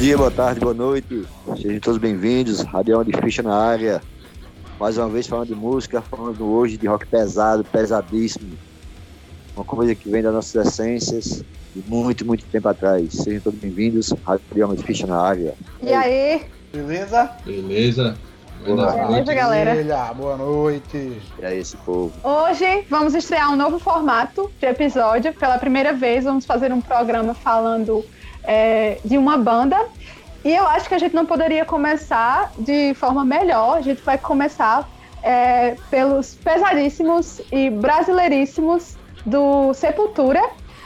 Bom dia, boa tarde, boa noite. Sejam todos bem-vindos. Radião de Ficha na área. Mais uma vez falando de música, falando hoje de rock pesado, pesadíssimo. Uma coisa que vem das nossas essências de muito, muito tempo atrás. Sejam todos bem-vindos. Radião de Ficha na área. E aí? Beleza? Beleza. Boa noite, Beleza, galera. Boa noite. E aí, esse povo? Hoje vamos estrear um novo formato de episódio. Pela primeira vez, vamos fazer um programa falando é, de uma banda. E eu acho que a gente não poderia começar de forma melhor. A gente vai começar é, pelos pesadíssimos e brasileiríssimos do Sepultura,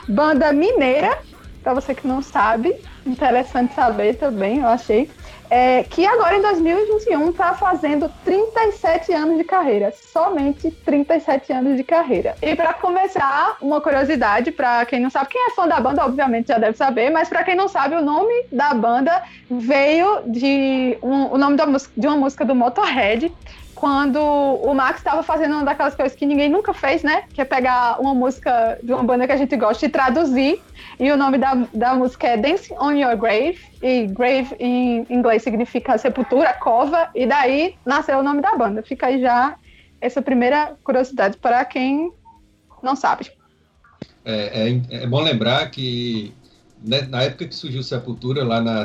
banda mineira, para você que não sabe. Interessante saber também, eu achei é, que agora em 2021 está fazendo 37 anos de carreira, somente 37 anos de carreira. E para começar, uma curiosidade para quem não sabe, quem é fã da banda obviamente já deve saber, mas para quem não sabe, o nome da banda veio de um, o nome da, de uma música do Motorhead, quando o Max estava fazendo uma daquelas coisas que ninguém nunca fez, né? Que é pegar uma música de uma banda que a gente gosta e traduzir. E o nome da, da música é Dance on Your Grave. E grave em inglês significa sepultura, cova. E daí nasceu o nome da banda. Fica aí já essa primeira curiosidade para quem não sabe. É, é, é bom lembrar que né, na época que surgiu Sepultura, lá na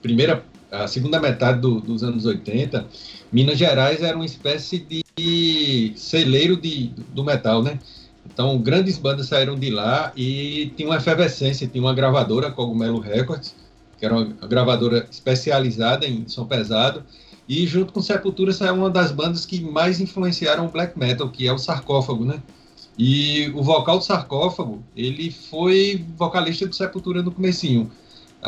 primeira, a segunda metade do, dos anos 80, Minas Gerais era uma espécie de celeiro de, do metal, né? Então, grandes bandas saíram de lá e tinha uma efervescência, tinha uma gravadora, Cogumelo Records, que era uma gravadora especializada em som pesado, e junto com Sepultura saiu uma das bandas que mais influenciaram o black metal, que é o Sarcófago, né? E o vocal do Sarcófago, ele foi vocalista do Sepultura no comecinho.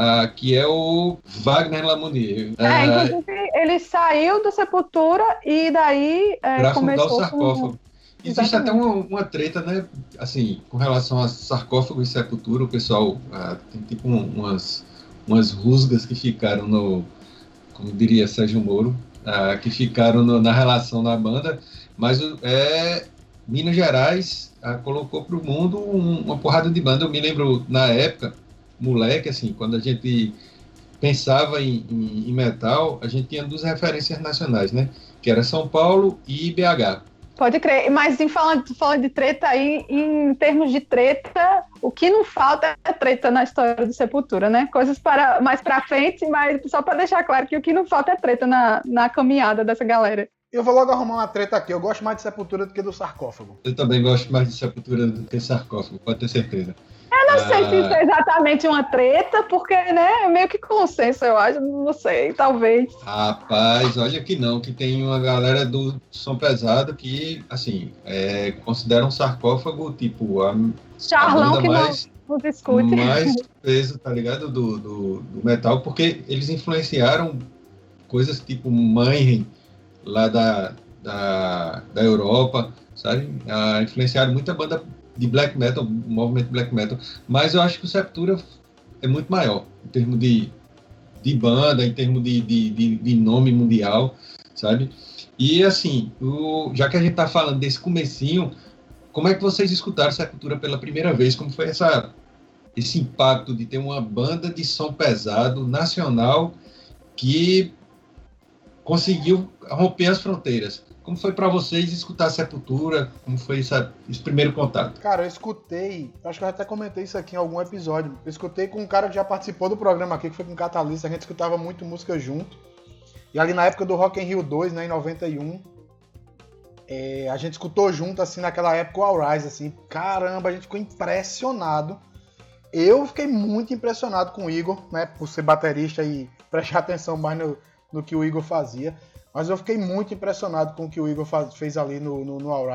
Uh, que é o Wagner Lamounier. É, uh, inclusive ele saiu do Sepultura e daí é, sarcófago. Com... Existe até uma, uma, treta, né? Assim, com relação a sarcófago e sepultura, o pessoal uh, tem tipo umas, umas rusgas que ficaram no, como diria Sérgio Moro, que ficaram no, na relação da banda, mas é Minas Gerais colocou para o mundo um, uma porrada de banda. Eu me lembro na época moleque, assim, quando a gente pensava em, em, em, metal, a gente tinha duas referências nacionais, né? Que era São Paulo e BH. Pode crer, mas em falando, falando de treta aí, em termos de treta, o que não falta é treta na história do Sepultura, né? Coisas para mais para frente, mas só para deixar claro que o que não falta é treta na, na caminhada dessa galera. Eu vou logo arrumar uma treta aqui. Eu gosto mais de Sepultura do que do sarcófago. Eu também gosto mais de Sepultura do que sarcófago, pode ter certeza. Eu não ah. sei se isso é exatamente uma treta, porque, né, é meio que consenso, eu acho, não sei, talvez. Rapaz, olha que não, que tem uma galera do som pesado que, assim, é, considera um sarcófago, tipo, a, Charlão a que mais, não nos escute. Mais peso, tá ligado, do, do, do, metal, porque eles influenciaram coisas tipo Mãe lá da, da, da Europa, sabe? Ah, influenciaram muita banda de black metal, movimento black metal, mas eu acho que o Sepultura é muito maior em termos de, de banda, em termos de, de, de, de nome mundial, sabe? E assim, o, já que a gente está falando desse comecinho, como é que vocês escutaram Sepultura pela primeira vez? Como foi essa, esse impacto de ter uma banda de som pesado nacional que conseguiu romper as fronteiras? Como foi para vocês escutar a Sepultura? Como foi essa, esse primeiro contato? Cara, eu escutei, acho que eu até comentei isso aqui em algum episódio. Eu escutei com um cara que já participou do programa aqui, que foi com o Catalista, a gente escutava muito música junto. E ali na época do Rock in Rio 2, né, em 91, é, a gente escutou junto, assim, naquela época o All Rise, assim. Caramba, a gente ficou impressionado. Eu fiquei muito impressionado com o Igor, né, por ser baterista e prestar atenção mais no, no que o Igor fazia. Mas eu fiquei muito impressionado com o que o Igor faz, fez ali no, no, no.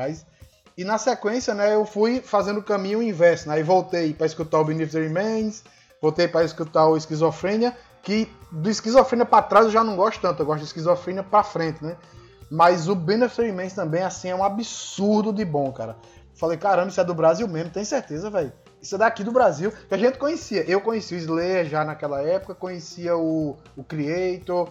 E na sequência, né, eu fui fazendo o caminho inverso. Né? Aí voltei para escutar o Beneath the Remains, voltei para escutar o Esquizofrenia, que do Esquizofrenia para trás eu já não gosto tanto, eu gosto de Esquizofrenia para frente, né? Mas o Beneath the Remains também, assim, é um absurdo de bom, cara. Falei, caramba, isso é do Brasil mesmo, tem certeza, velho. Isso é daqui do Brasil, que a gente conhecia. Eu conhecia o Slayer já naquela época, conhecia o, o Creator,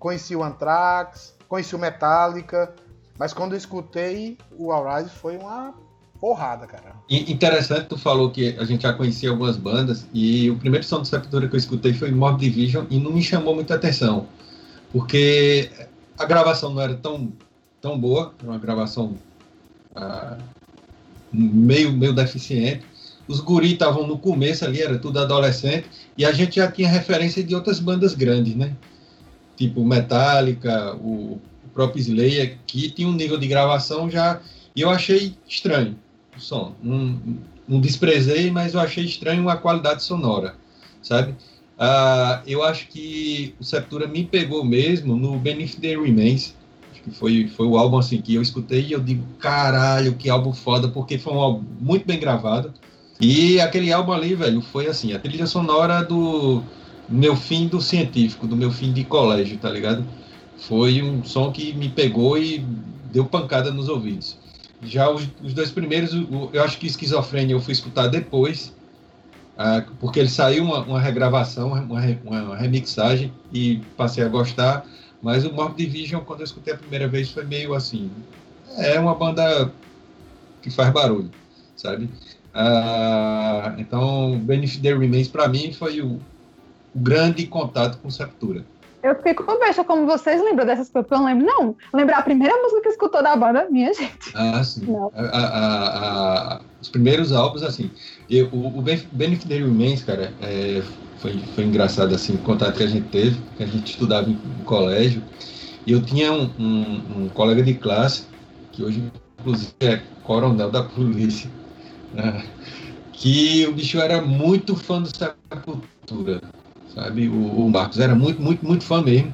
conheci o Anthrax, conheci o Metallica, mas quando eu escutei o All Rise foi uma porrada, cara. Interessante, tu falou que a gente já conhecia algumas bandas e o primeiro som de Sepultura que eu escutei foi Mob Division e não me chamou muita atenção, porque a gravação não era tão, tão boa, era uma gravação ah, meio, meio deficiente. Os guris estavam no começo ali, era tudo adolescente, e a gente já tinha referência de outras bandas grandes, né? Tipo Metallica, o próprio Slayer, que tinha um nível de gravação já. E eu achei estranho o som. Não, desprezei, mas eu achei estranho a qualidade sonora, sabe? Uh, eu acho que o Septura me pegou mesmo no Benefit the Remains, que foi, foi o álbum assim que eu escutei e eu digo, caralho, que álbum foda, porque foi um álbum muito bem gravado. E aquele álbum ali, velho, foi assim, a trilha sonora do meu fim do científico, do meu fim de colégio, tá ligado? Foi um som que me pegou e deu pancada nos ouvidos. Já os, os dois primeiros, eu acho que Esquizofrênia eu fui escutar depois, ah, porque ele saiu uma, uma regravação, uma, uma, remixagem e passei a gostar. Mas o Morbid Division, quando eu escutei a primeira vez, foi meio assim. É uma banda que faz barulho, sabe? Ah, então, Benefit the Remains, para mim, foi o, o grande contato com Septura. Eu fico com besta como vocês lembram dessas coisas, eu não lembro, não. Lembrar a primeira música que escutou da banda, minha gente. Ah, sim. A, a, a, os primeiros álbuns, assim. Eu, o, o Benefit the Remains, cara, é, foi, foi engraçado, assim, o contato que a gente teve, que a gente estudava em, em colégio. E eu tinha um, um, um, colega de classe, que hoje, inclusive, é coronel da polícia, né, que o bicho era muito fã do Sepultura sabe? O, o, Marcos era muito, muito, muito fã mesmo.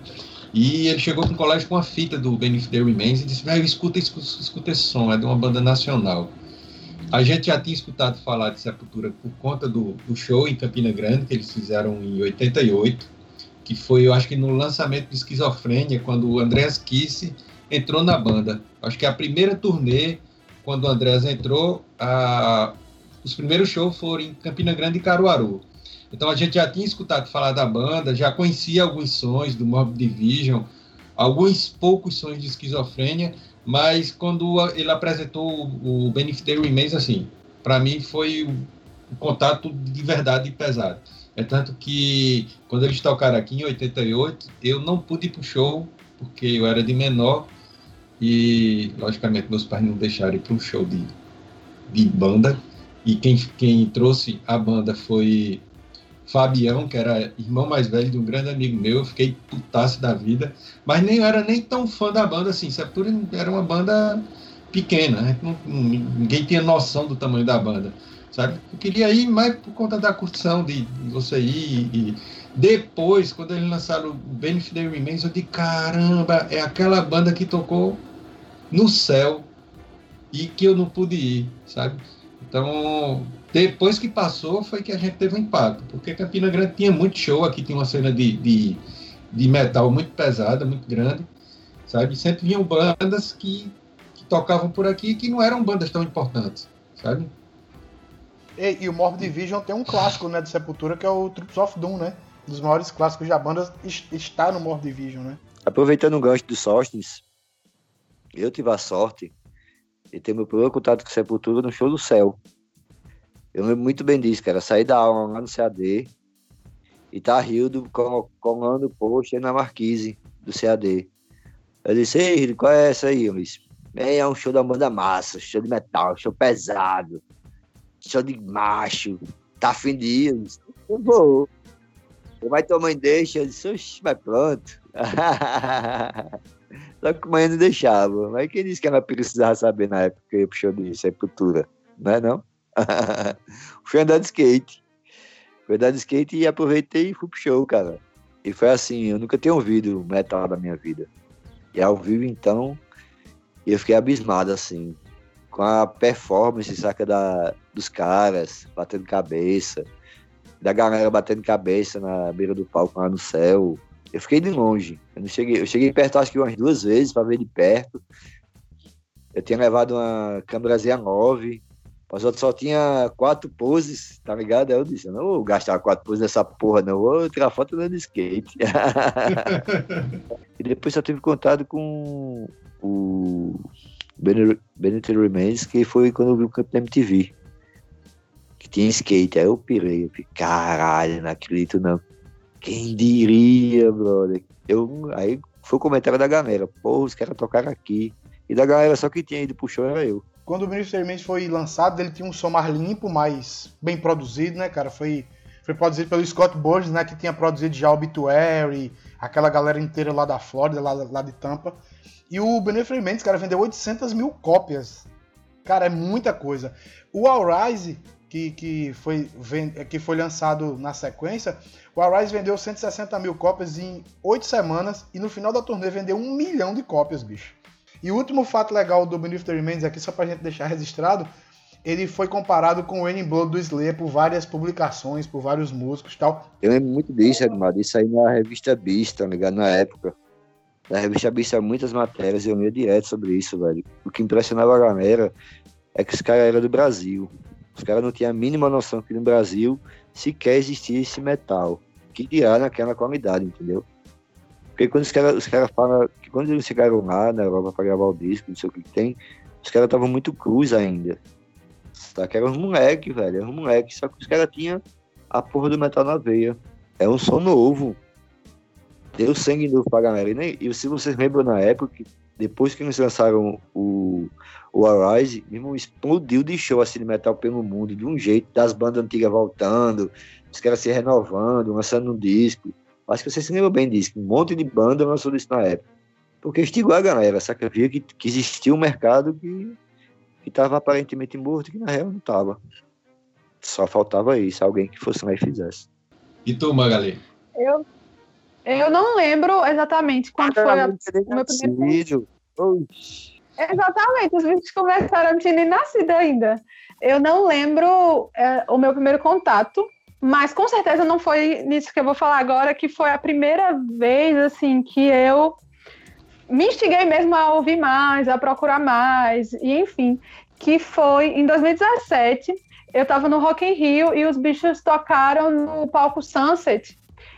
E ele chegou com o colégio com a fita do Benefit the Remains e disse: velho, escuta, escuta, escuta esse som, é de uma banda nacional. A gente já tinha escutado falar de Sepultura por conta do, do show em Campina Grande, que eles fizeram em 88, que foi, eu acho que no lançamento de Esquizofrênia, quando o Andreas Kiss entrou na banda. Acho que a primeira turnê, quando o Andreas entrou, a, os primeiros shows foram em Campina Grande e Caruaru. Então a gente já tinha escutado falar da banda, já conhecia alguns sons do Morbid Division, alguns poucos sons de esquizofrênia, mas quando ele apresentou o Benefit the Remains, assim, para mim foi um contato de verdade pesado. É tanto que quando eles tocaram aqui em 88, eu não pude ir pro show, porque eu era de menor e, logicamente, meus pais não deixaram ir um show de, de banda. E quem, quem trouxe a banda foi Fabião, que era irmão mais velho de um grande amigo meu, eu fiquei putaço da vida, mas nem era nem tão fã da banda assim. Sepultura era uma banda pequena, né? ninguém tinha noção do tamanho da banda, sabe? Eu queria ir mais por conta da curtição de, de você ir e depois, quando eles lançaram o Benefit the Remains, eu disse, caramba, é aquela banda que tocou no céu e que eu não pude ir, sabe? Então, depois que passou, foi que a gente teve um impacto, porque Campina Grande tinha muito show, aqui tinha uma cena de, de, de metal muito pesada, muito grande, sabe? Sempre vinham bandas que, que tocavam por aqui que não eram bandas tão importantes, sabe? E, e o Morbid Division tem um clássico, né, de Sepultura, que é o Troops of Doom, né? Um dos maiores clássicos da banda está no Morbid Division, né? Aproveitando o gancho do Sostens, eu tive a sorte de ter meu primeiro contato com Sepultura no show do Céu, eu lembro muito bem disso, cara. Saí da aula lá no CAD e tá Rildo colando o post na marquise do CAD. Eu disse, ei, Rildo, qual é essa aí? Eu disse, é um show da banda massa, show de metal, show pesado, show de macho, tá afim de ir? Eu disse, eu vou. Você vai tua mãe deixa? Eu disse, oxe, mas pronto. Só que mãe não deixava. Mas quem disse que ela precisava saber na época que eu ia pro show de Sepultura? Não é não? fui andar de skate. Fui andar de skate e aproveitei e fui pro show, cara. E foi assim, eu nunca tinha ouvido metal da minha vida. E ao vivo, então, eu fiquei abismado, assim, com a performance, saca, da, dos caras, batendo cabeça, da galera batendo cabeça na beira do palco lá no céu. Eu fiquei de longe. Eu não cheguei, eu cheguei perto acho que umas duas vezes para ver de perto. Eu tinha levado uma câmera Z9 mas eu só tinha quatro poses, tá ligado? Aí eu disse, não vou gastar quatro poses nessa porra, não. Vou tirar foto andando de skate. e depois só tive contato com o Benedict Remains, que foi quando eu vi o campo da MTV. Que tinha skate. Aí eu pirei. Eu fiquei, caralho, não acredito não. Quem diria, brother? Eu, aí foi o comentário da galera. Pô, os caras tocaram aqui. E da galera só que tinha ido pro show era eu. Quando o Minister Remains foi lançado, ele tinha um som mais limpo, mais bem produzido, né, cara? Foi, foi produzido pelo Scott Burns, né, que tinha produzido já Obituary, aquela galera inteira lá da Flórida, lá, lá de Tampa. E o Benefit Mendes, cara, vendeu 800 mil cópias. Cara, é muita coisa. O All Rise, que, que, foi, que foi lançado na sequência, o All Rise vendeu 160 mil cópias em 8 semanas e no final da turnê vendeu um milhão de cópias, bicho. E o último fato legal do Beneath the Remains aqui, só pra gente deixar registrado, ele foi comparado com o Raining Blood do Slayer por várias publicações, por vários músicos e tal. Eu lembro muito disso, Edmar, isso aí na revista Beast, tá ligado? Na época. Na revista Beast tinha muitas matérias e eu lia direto sobre isso, velho. O que impressionava a galera é que os caras eram do Brasil. Os caras não tinham a mínima noção que no Brasil sequer existia esse metal. Que dirá naquela qualidade, entendeu? Porque quando os caras os cara falam que quando eles chegaram lá na Europa para gravar o disco, não sei o que tem, os caras estavam muito cruz ainda. Tá? Que eram uns moleques, velho. Eram uns moleques. Só que os caras tinham a porra do metal na veia. É um som novo. Deu sangue novo pra galera. E, nem, e se vocês lembram na época, que depois que eles lançaram o, o Arise, mesmo explodiu de show assim de metal pelo mundo, de um jeito, das bandas antigas voltando, os caras se renovando, lançando um disco. Acho que vocês se lembram bem disso, um monte de banda lançou isso na época. Porque estigou a galera, saca? Via que, que existia um mercado que estava aparentemente morto, que na real não estava. Só faltava isso, alguém que fosse lá e fizesse. E tu, Magali? Eu, eu não lembro exatamente quando foi a, o meu primeiro. Exatamente, os vídeos começaram, não tinha nem nascido ainda. Eu não lembro é, o meu primeiro contato, mas com certeza não foi nisso que eu vou falar agora, que foi a primeira vez assim que eu me instiguei mesmo a ouvir mais, a procurar mais, e enfim, que foi em 2017. Eu estava no Rock in Rio e os bichos tocaram no palco Sunset.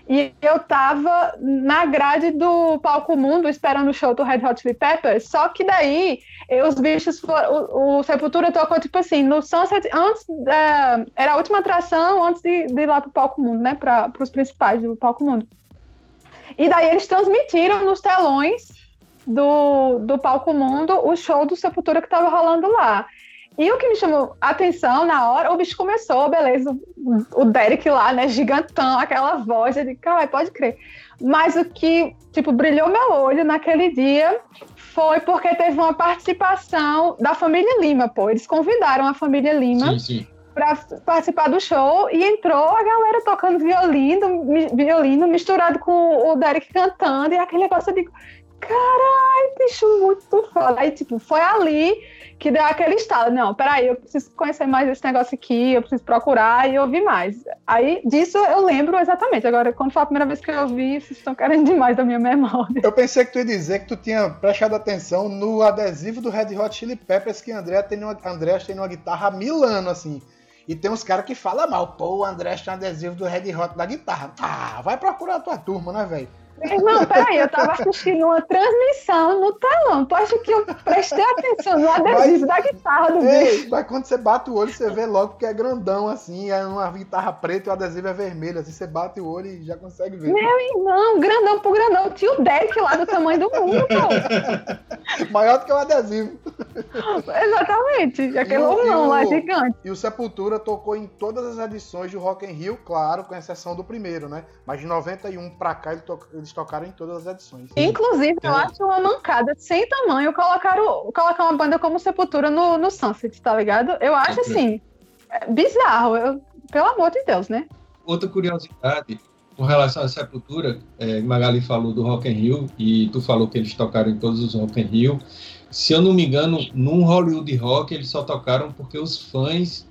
E eu estava na grade do palco Mundo esperando o show do Red Hot Chili Peppers. Só que daí os bichos foram, o, o, Sepultura tocou tipo assim no Sunset antes da, era a última atração antes de, de ir lá pro palco Mundo, né? Para os principais do palco Mundo. E daí eles transmitiram nos telões do, do Palco Mundo o show do Sepultura que estava rolando lá. E o que me chamou a atenção na hora, o bicho começou, beleza, o Derek lá, né, gigantão, aquela voz, eu disse, cara, pode crer. Mas o que, tipo, brilhou meu olho naquele dia foi porque teve uma participação da família Lima, pô. Eles convidaram a família Lima para participar do show e entrou a galera tocando violino, violino misturado com o Derek cantando e aquele negócio de caralho, bicho, muito foda. Aí, tipo, foi ali que deu aquele estalo. Não, peraí, eu preciso conhecer mais esse negócio aqui, eu preciso procurar e ouvir mais. Aí, disso eu lembro exatamente. Agora, quando foi a primeira vez que eu ouvi, vocês estão querendo demais da minha memória. Eu pensei que tu ia dizer que tu tinha prestado atenção no adesivo do Red Hot Chili Peppers que André tem uma, André tem uma guitarra Milano, assim. E tem uns caras que falam mal, pô, o André tem um adesivo do Red Hot da guitarra. Ah, vai procurar a tua turma, né, velho? Irmão, peraí, eu tava assistindo uma transmissão no telão. Tu acha que eu prestei atenção no adesivo da guitarra do ei, bicho? Mas quando você bate o olho, você vê logo que é grandão, assim, é uma guitarra preta e o adesivo é vermelho. Assim, você bate o olho e já consegue ver. Meu irmão, grandão pro grandão. Tinha o deck lá do tamanho do mundo, pô. Maior do que o adesivo. Exatamente. Aquele homão lá gigante. E o Sepultura tocou em todas as edições do Rock in Rio, claro, com exceção do primeiro, né? Mas de 91 pra cá ele, to eles tocaram em todas as edições. Inclusive, eu acho uma mancada sem tamanho colocar, o, colocar uma banda como Sepultura no, no Sunset, tá ligado? Eu acho assim, é bizarro. Eu, pelo amor de Deus, né? Outra curiosidade com relação à Sepultura, é, Magali falou do Rock in Rio e tu falou que eles tocaram em todos os Rock in Rio. Se eu não me engano, num Hollywood Rock eles só tocaram porque os fãs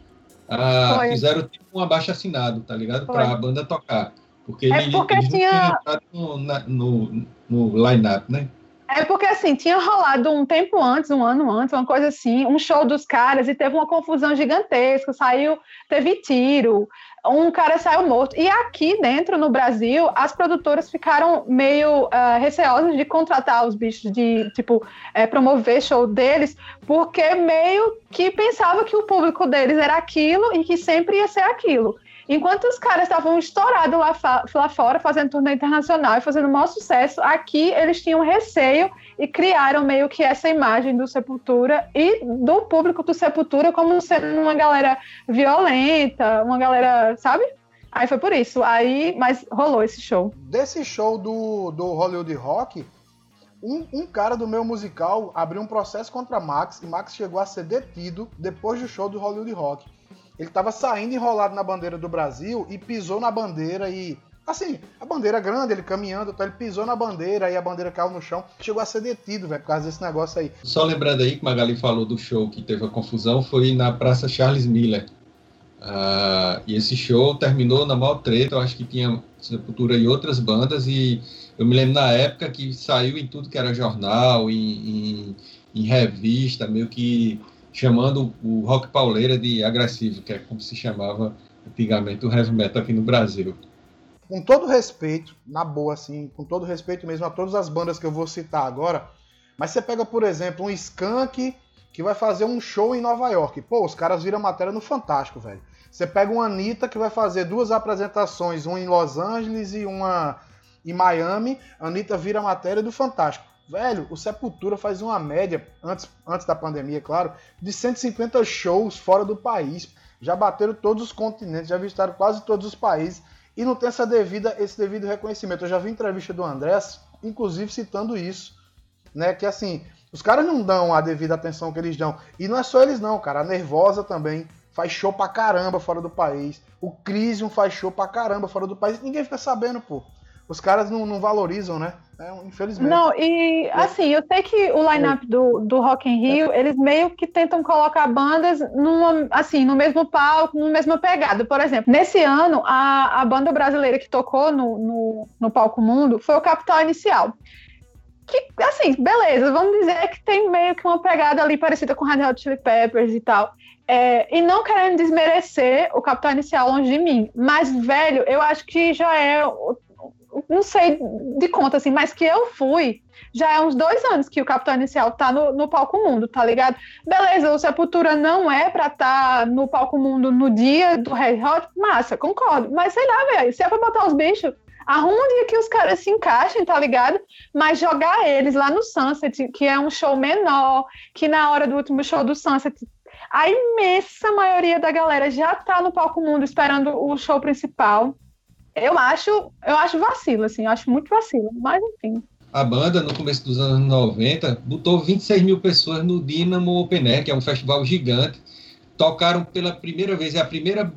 ah, fizeram tipo um abaixo assinado, tá ligado? Para a banda tocar. Porque, é porque tinha. No, no, no line-up, né? É porque assim, tinha rolado um tempo antes, um ano antes, uma coisa assim, um show dos caras e teve uma confusão gigantesca, saiu, teve tiro, um cara saiu morto. E aqui dentro, no Brasil, as produtoras ficaram meio uh, receosas de contratar os bichos, de, tipo, é, promover show deles, porque meio que pensava que o público deles era aquilo e que sempre ia ser aquilo. Enquanto os caras estavam estourados lá, lá fora, fazendo turnê internacional e fazendo o maior sucesso, aqui eles tinham receio e criaram meio que essa imagem do Sepultura e do público do Sepultura como sendo uma galera violenta, uma galera, sabe? Aí foi por isso. Aí, mas rolou esse show. Desse show do, do Hollywood Rock, um, um, cara do meu musical abriu um processo contra Max e Max chegou a ser detido depois do show do Hollywood Rock. Ele estava saindo enrolado na bandeira do Brasil e pisou na bandeira e. Assim, a bandeira grande, ele caminhando, então ele pisou na bandeira e a bandeira caiu no chão. Chegou a ser detido, velho, por causa desse negócio aí. Só lembrando aí que Magali falou do show que teve a confusão, foi na Praça Charles Miller. Uh, e esse show terminou na maior treta, eu acho que tinha Sepultura e outras bandas, e eu me lembro na época que saiu em tudo que era jornal, em, em, em revista, meio que chamando o rock pauleira de agressivo, que é como se chamava antigamente o heavy metal aqui no Brasil. Com todo respeito, na boa, assim, com todo respeito mesmo a todas as bandas que eu vou citar agora, mas você pega, por exemplo, um Skank que vai fazer um show em Nova York. Pô, os caras viram matéria no Fantástico, velho. Você pega uma Anitta que vai fazer duas apresentações, uma em Los Angeles e uma em Miami. A Anitta vira matéria do Fantástico. Velho, o Sepultura faz uma média, antes, antes da pandemia, claro, de 150 shows fora do país. Já bateram todos os continentes, já visitaram quase todos os países e não tem essa devida, esse devido reconhecimento. Eu já vi entrevista do Andrés, inclusive citando isso, né? Que assim, os caras não dão a devida atenção que eles dão. E não é só eles não, cara. A Nervosa também faz show pra caramba fora do país. O Crisium faz show pra caramba fora do país. Ninguém fica sabendo, pô os caras não, não valorizam, né? É, infelizmente. Não, e assim, eu sei que o line-up do, do Rock in Rio, eles meio que tentam colocar bandas numa, assim, no mesmo palco, no mesma pegada. Por exemplo, nesse ano, a, a banda brasileira que tocou no, no, no palco mundo foi o Capital Inicial. Que, assim, beleza, vamos dizer que tem meio que uma pegada ali parecida com Red Hot Chili Peppers e tal. É, e não querendo desmerecer o Capital Inicial longe de mim, mas, velho, eu acho que já é não sei de conta, assim, mas que eu fui, já é uns dois anos que o Capitão Inicial tá no, no palco mundo, tá ligado? Beleza, o Sepultura não é pra estar tá no palco mundo no dia do Red Hot, massa, concordo. Mas sei lá, velho, se é pra botar os bichos, um dia que os caras se encaixem, tá ligado? Mas jogar eles lá no Sunset, que é um show menor, que na hora do último show do Sunset a imensa maioria da galera já tá no palco mundo esperando o show principal. Eu acho, eu acho vacilo, assim, eu acho muito vacilo, mas enfim. A banda, no começo dos anos 90, botou 26 mil pessoas no Dynamo Open Air, que é um festival gigante. Tocaram pela primeira vez, é a primeira,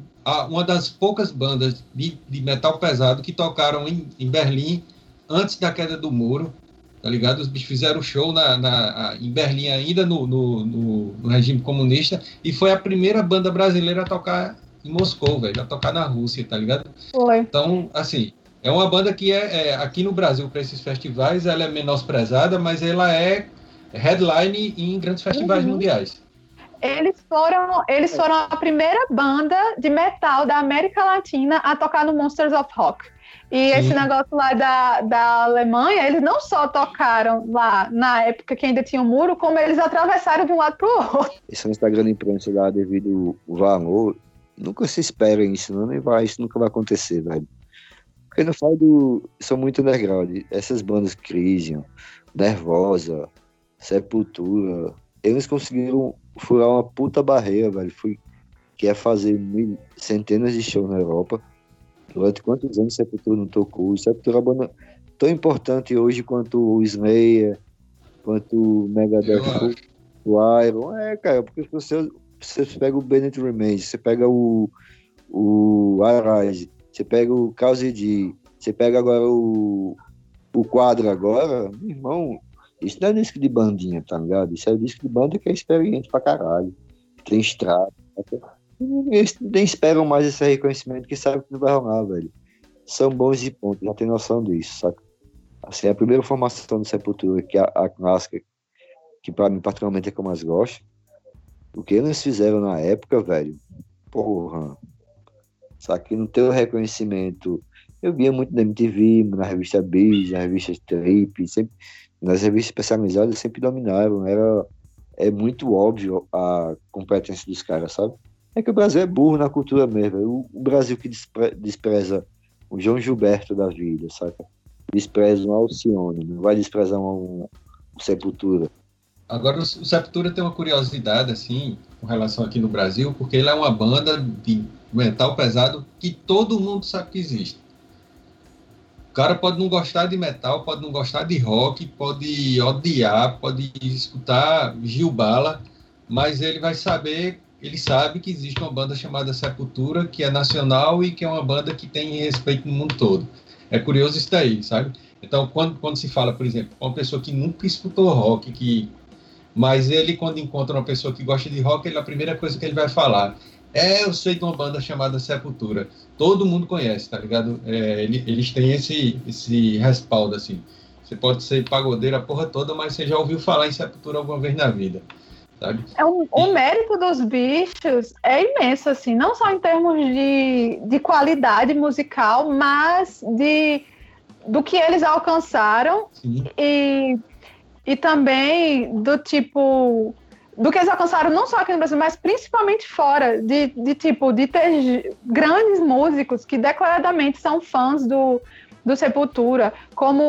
uma das poucas bandas de, de metal pesado que tocaram em, em, Berlim antes da queda do muro, tá ligado? Os bichos fizeram show na, na, em Berlim ainda no, no, no, no regime comunista e foi a primeira banda brasileira a tocar em Moscou, velho, a tocar na Rússia, tá ligado? Foi. Então, assim, é uma banda que é, é aqui no Brasil, para esses festivais, ela é menosprezada, mas ela é headline em grandes festivais uhum. mundiais. Eles foram, eles foram a primeira banda de metal da América Latina a tocar no Monsters of Rock. E Sim. esse negócio lá da, da Alemanha, eles não só tocaram lá na época que ainda tinha o um muro, como eles atravessaram de um lado para o outro. Esse é um Instagram da imprensa lá devido ao valor Nunca se espera isso, não, nem vai, isso nunca vai acontecer, velho. Porque no falo do. São muito underground. Essas bandas Crisium, Nervosa, Sepultura, eles conseguiram furar uma puta barreira, velho. Foi, que é fazer mil, centenas de shows na Europa. Durante quantos anos Sepultura não tocou? Sepultura é uma banda tão importante hoje quanto o Slayer, quanto o Megadeth, o Iron. É, cara, porque você, você pega o Bennett Remains, você pega o, o Arise, você pega o D, você pega agora o, o quadro agora, meu irmão, isso não é disco de bandinha, tá ligado? Isso é disco de banda que é experiente pra caralho. Tem estrada. Eles nem esperam mais esse reconhecimento que sabe que não vai rolar, velho. São bons e pontos, já tem noção disso, saca? Assim, a primeira formação do Sepultura, que é a, a clássica, que para mim particularmente é que eu mais gosto, o que eles fizeram na época, velho, porra, só que não tem o reconhecimento. Eu via muito na MTV, na revista Biz, na revista Trip, sempre, nas revistas especializadas sempre dominaram. Era, é muito óbvio a competência dos caras, sabe? É que o Brasil é burro na cultura mesmo. O, o Brasil que despre, despreza o João Gilberto da vida, saca? Despreza um Alcione, não vai desprezar um, um Sepultura. Agora, o Sepultura tem uma curiosidade, assim, com relação aqui no Brasil, porque ele é uma banda de metal pesado que todo mundo sabe que existe. O cara pode não gostar de metal, pode não gostar de rock, pode odiar, pode escutar Gil Bala, mas ele vai saber, ele sabe que existe uma banda chamada Sepultura, que é nacional e que é uma banda que tem respeito no mundo todo. É curioso isso daí, sabe? Então, quando, quando se fala, por exemplo, uma pessoa que nunca escutou rock, que mas ele, quando encontra uma pessoa que gosta de rock, ele, a primeira coisa que ele vai falar é, eu sei de uma banda chamada Sepultura. Todo mundo conhece, tá ligado? É, ele, eles têm esse, esse respaldo, assim. Você pode ser pagodeiro a porra toda, mas você já ouviu falar em Sepultura alguma vez na vida. Sabe? É um, o mérito dos bichos é imenso, assim, não só em termos de, de qualidade musical, mas de do que eles alcançaram Sim. e, e também do tipo do que eles alcançaram não só aqui no Brasil, mas principalmente fora, de, de tipo, de ter grandes músicos que declaradamente são fãs do, do Sepultura, como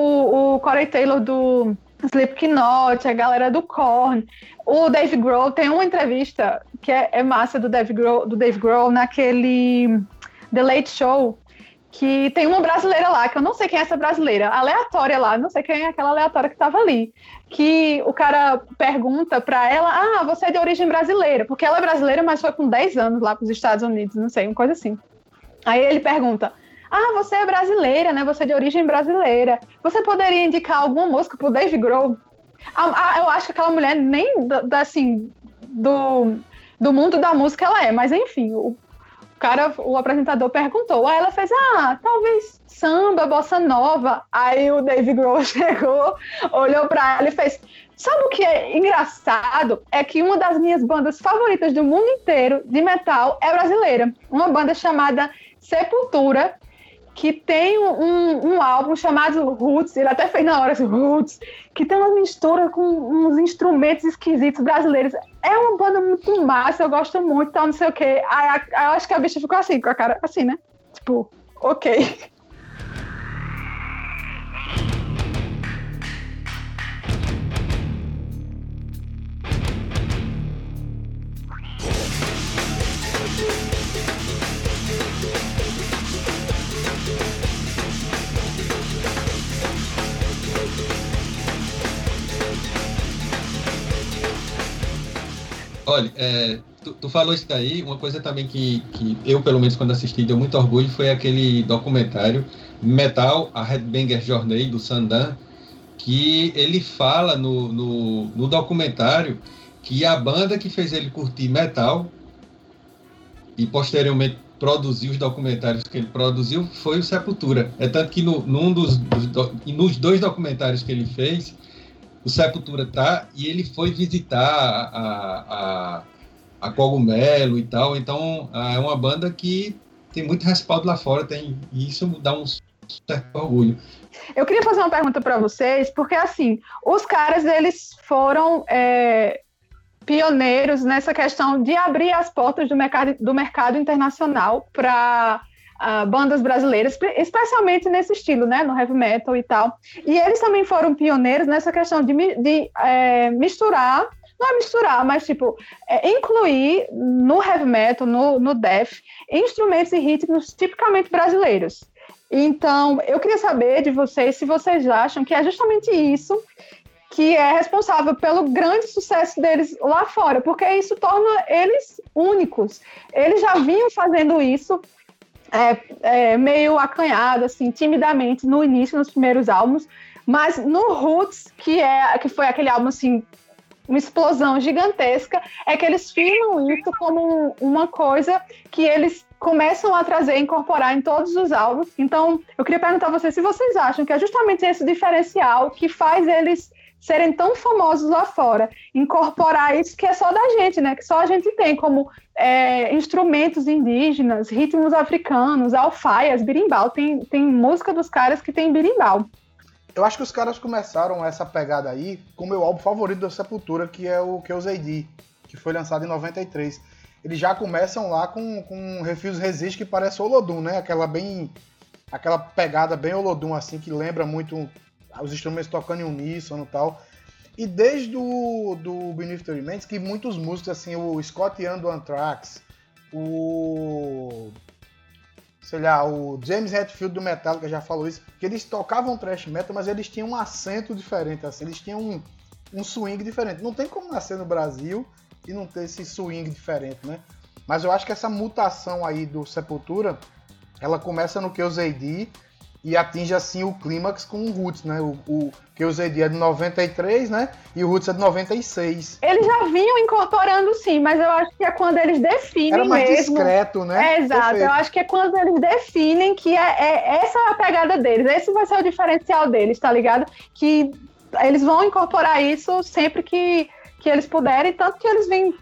o Corey Taylor do Slipknot, a galera do Korn, o Dave Grohl, tem uma entrevista que é, é massa do Dave Grohl, do Dave Grohl naquele The Late Show, que tem uma brasileira lá, que eu não sei quem é essa brasileira, aleatória lá, não sei quem é aquela aleatória que estava ali, que o cara pergunta para ela, ah, você é de origem brasileira, porque ela é brasileira, mas foi com 10 anos lá para os Estados Unidos, não sei, uma coisa assim. Aí ele pergunta, ah, você é brasileira, né, você é de origem brasileira, você poderia indicar alguma música pro Dave Grohl? Ah, eu acho que aquela mulher nem, da, assim, do, do mundo da música ela é, mas enfim, o cara, o apresentador perguntou, aí ela fez, ah, talvez samba, bossa nova. Aí o Dave Grohl chegou, olhou para ela e fez, sabe o que é engraçado? É que uma das minhas bandas favoritas do mundo inteiro de metal é brasileira, uma banda chamada Sepultura, que tem um, um, álbum chamado Roots, ele até fez na hora assim, Roots, que tem uma mistura com uns instrumentos esquisitos brasileiros. É uma banda muito massa, eu gosto muito, tal, não sei o quê. Aí, eu acho que a bicha ficou assim, com a cara assim, né? Tipo, ok. Olha, é, tu, tu, falou isso daí, uma coisa também que, que eu, pelo menos, quando assisti, deu muito orgulho, foi aquele documentário Metal, a Headbanger Journey, do Sandan, que ele fala no, no, no documentário que a banda que fez ele curtir metal e posteriormente produzir os documentários que ele produziu foi o Sepultura. É tanto que no, num dos, dos, nos dois documentários que ele fez, o Sepultura tá, e ele foi visitar a, a, a Cogumelo e tal, então é uma banda que tem muito respaldo lá fora, tem, e isso dá um certo orgulho. Eu queria fazer uma pergunta para vocês, porque assim, os caras eles foram é, pioneiros nessa questão de abrir as portas do mercado, do mercado internacional para uh, bandas brasileiras, especialmente nesse estilo, né, no heavy metal e tal. E eles também foram pioneiros nessa questão de, de é, misturar não é misturar, mas tipo, é, incluir no heavy metal, no, no death, instrumentos e ritmos tipicamente brasileiros. Então, eu queria saber de vocês se vocês acham que é justamente isso que é responsável pelo grande sucesso deles lá fora, porque isso torna eles únicos. Eles já vinham fazendo isso é, é, meio acanhado, assim, timidamente no início, nos primeiros álbuns, mas no Roots, que é que foi aquele álbum assim uma explosão gigantesca, é que eles filmam isso como uma coisa que eles começam a trazer, incorporar em todos os álbuns. Então, eu queria perguntar a vocês se vocês acham que é justamente esse diferencial que faz eles serem tão famosos lá fora, incorporar isso que é só da gente, né? Que só a gente tem como é, instrumentos indígenas, ritmos africanos, alfaias, birimbau. Tem, tem música dos caras que tem birimbau. Eu acho que os caras começaram essa pegada aí com o meu álbum favorito da Sepultura, que é o Que AD, que foi lançado em 93. Eles já começam lá com, com um Refuse Resist que parece Olodum, né? Aquela bem. Aquela pegada bem Olodum, assim, que lembra muito os instrumentos tocando em uníssono e tal. E desde o do Beneath the Remains, que muitos músicos, assim, o Scott Young do Anthrax, o sei lá, o James Hetfield do Metallica já falou isso, que eles tocavam thrash metal, mas eles tinham um acento diferente, assim, eles tinham um, um swing diferente. Não tem como nascer no Brasil e não ter esse swing diferente, né? Mas eu acho que essa mutação aí do Sepultura, ela começa no que eu AD e atinge assim o clímax com o Roots, né? O, o que eu é de 93, né? E o Roots é de 96. Eles já vinham incorporando sim, mas eu acho que é quando eles definem Era mais mesmo. discreto, né? É, exato. Perfeito. Eu acho que é quando eles definem que é, é essa é a pegada deles. Esse vai ser o diferencial deles, tá ligado? Que eles vão incorporar isso sempre que, que eles puderem, tanto que eles vêm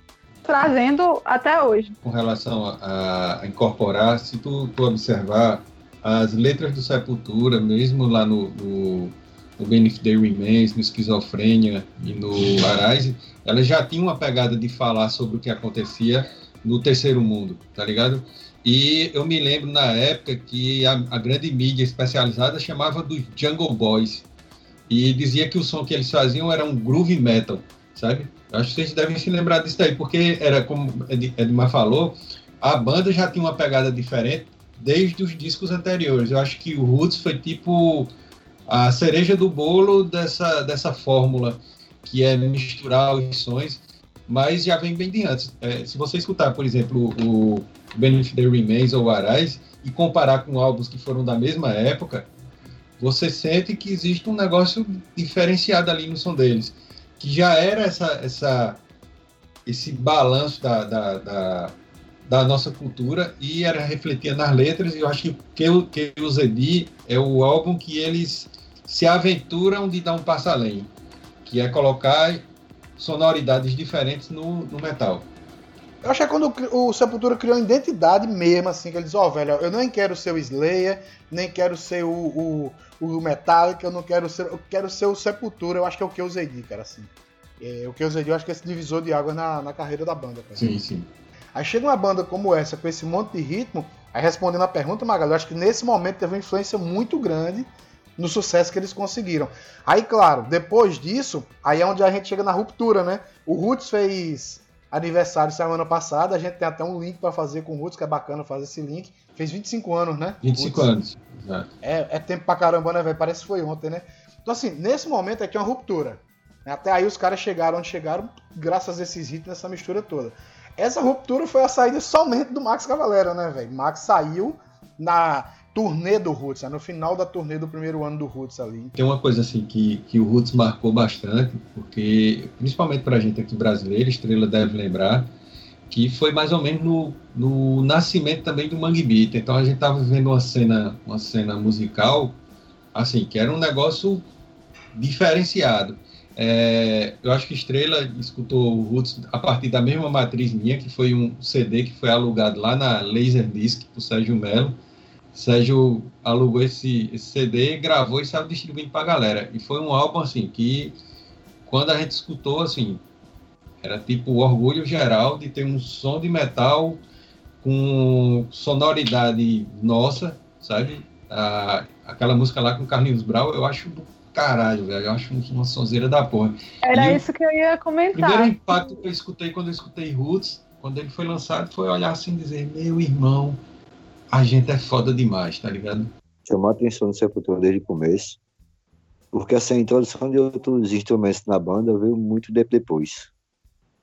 trazendo até hoje. Com relação a, a incorporar, se tu, tu observar as letras do Sepultura, mesmo lá no, no, no Benefit Day Remains, no Esquizofrênia e no Arise, elas já tinham uma pegada de falar sobre o que acontecia no terceiro mundo, tá ligado? E eu me lembro na época que a, a grande mídia especializada chamava dos Jungle Boys e dizia que o som que eles faziam era um groove metal, sabe? Acho que vocês devem se lembrar disso daí, porque era como Edmar falou, a banda já tinha uma pegada diferente, desde os discos anteriores. Eu acho que o Roots foi tipo a cereja do bolo dessa, dessa fórmula, que é misturar os sons, mas já vem bem de antes. É, se você escutar, por exemplo, o Benefit the Remains ou Arise e comparar com álbuns que foram da mesma época, você sente que existe um negócio diferenciado ali no som deles, que já era essa, essa esse balanço da, da, da da nossa cultura e era refletida nas letras. E eu acho que que, que o Zedi é o álbum que eles se aventuram de dar um passo além, que é colocar sonoridades diferentes no, no metal. Eu acho que é quando o Sepultura criou uma identidade mesmo, assim, que eles, ó, oh, velho, eu nem quero ser o Slayer, nem quero ser o, o, o Metallica, eu não quero ser, eu quero ser o Sepultura, eu acho que é o que eu Zedi, cara, assim. É, o que eu Zedi, eu acho que é esse divisor de água na, na carreira da banda, cara. Sim, sim. Aí chega uma banda como essa, com esse monte de ritmo, aí respondendo a pergunta, Magalhães, eu acho que nesse momento teve uma influência muito grande no sucesso que eles conseguiram. Aí, claro, depois disso, aí é onde a gente chega na ruptura, né? O Roots fez aniversário semana passada, a gente tem até um link para fazer com o Roots, que é bacana fazer esse link. Fez 25 anos, né? 25 Roots. anos, exato. É, é tempo pra caramba, né, velho? Parece que foi ontem, né? Então, assim, nesse momento aqui é uma ruptura. Até aí os caras chegaram onde chegaram, graças a esses hits, nessa mistura toda. Essa ruptura foi a saída somente do Max Cavalera, né, velho? Max saiu na turnê do Roots, né? no final da turnê do primeiro ano do Roots ali. Tem uma coisa assim que, que o Roots marcou bastante, porque principalmente pra gente aqui brasileiro, Estrela deve lembrar, que foi mais ou menos no, no nascimento também do Mangue Beat. Então a gente tava vivendo uma cena, uma cena musical, assim, que era um negócio diferenciado. É, eu acho que Estrela escutou o Roots a partir da mesma matriz minha, que foi um CD que foi alugado lá na Laserdisc por Sérgio Melo. Sérgio alugou esse, esse CD, gravou e saiu distribuindo para a galera. E foi um álbum assim que quando a gente escutou assim, era tipo o orgulho geral de ter um som de metal com sonoridade nossa, sabe? Ah, aquela música lá com Carlinhos Brau, eu acho do caralho, velho. Eu acho uma sonzeira da porra. Era e isso que eu ia comentar. O primeiro impacto que eu escutei quando eu escutei Roots, quando ele foi lançado, foi olhar assim e dizer: Meu irmão, a gente é foda demais, tá ligado? Chamou a atenção do Sepultura desde o começo, porque essa introdução de outros instrumentos na banda veio muito depois.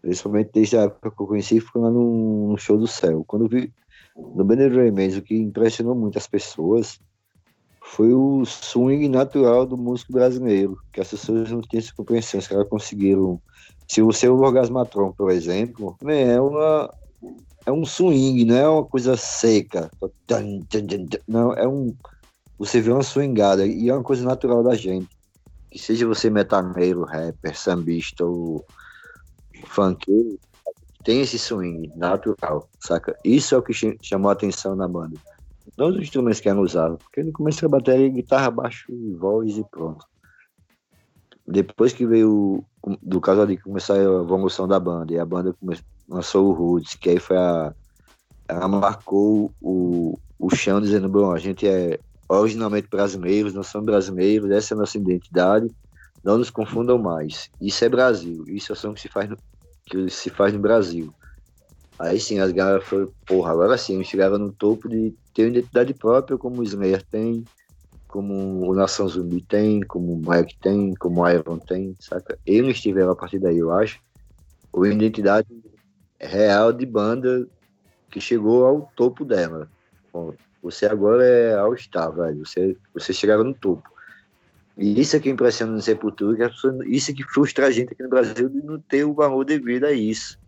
Principalmente desde a época que eu conheci, foi lá no, no show do céu. Quando eu vi no Benny Remains, o que impressionou muito as pessoas foi o swing natural do músico brasileiro, que as pessoas não tinham essa compreensão, os caras conseguiram Se o seu orgasmatron, por exemplo, é uma é um swing, não é uma coisa seca. Não, é um você vê uma swingada e é uma coisa natural da gente. Que seja você metaleiro, rapper, sambista ou funkeiro, tem esse swing natural, saca? Isso é o que chamou a atenção na banda. Não os instrumentos que eram usados, porque no começo era bateria, guitarra, baixo, voz e pronto. Depois que veio do caso de começar a evolução da banda, e a banda lançou o Roots, que aí foi a. Ela marcou o, o chão dizendo: bom, a gente é originalmente brasileiros, nós somos brasileiros, essa é a nossa identidade, não nos confundam mais. Isso é Brasil, isso é o som que se faz no, que se faz no Brasil. Aí sim, as galera foram, porra, agora sim, chegaram no topo de ter uma identidade própria, como o Slayer tem, como o Nação Zumbi tem, como o Mike tem, como o Iron tem, saca? Eles estiveram a partir daí, eu acho, uma identidade real de banda que chegou ao topo dela. Bom, você agora é all-star, velho. Você, você chegaram no topo. E isso é que impressiona no Sepultura, que isso é que frustra a gente aqui no Brasil de não ter o valor devido a isso.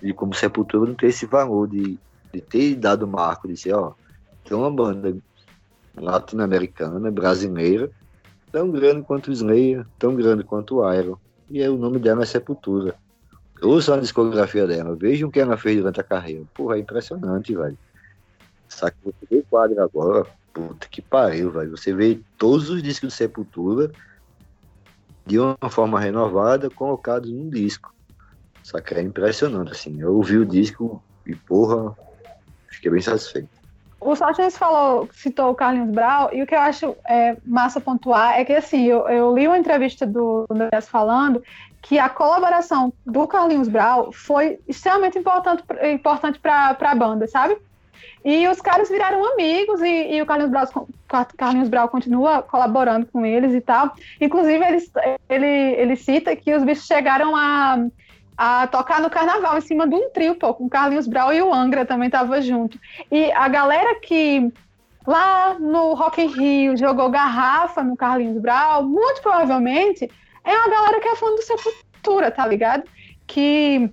De como Sepultura não ter esse valor de, de ter dado marco, de ser, ó, tem uma banda latino-americana, brasileira, tão grande quanto o Slayer, tão grande quanto o Iron. E aí, o nome dela é Sepultura. Ouçam a discografia dela, vejam o que ela fez durante a carreira. Porra, é impressionante, velho. Saca, você vê o quadro agora, puta que pariu, velho. Você vê todos os discos de Sepultura de uma forma renovada, colocados num disco. Saca, é impressionante, assim. Eu ouvi o disco e, porra, fiquei bem satisfeito. O Sargent falou, citou o Carlinhos Brau, e o que eu acho é, massa pontuar é que, assim, eu, eu li uma entrevista do Andrés falando que a colaboração do Carlinhos Brau foi extremamente importante, importante para a banda, sabe? E os caras viraram amigos e, e o Carlinhos Brau, Carlinhos Brau continua colaborando com eles e tal. Inclusive, ele, ele, ele cita que os bichos chegaram a, a tocar no carnaval em cima de um trio, pô, com o Carlinhos Brau e o Angra também tava junto. E a galera que lá no Rock in Rio jogou garrafa no Carlinhos Brau, muito provavelmente é uma galera que é fã do Sepultura, tá ligado? Que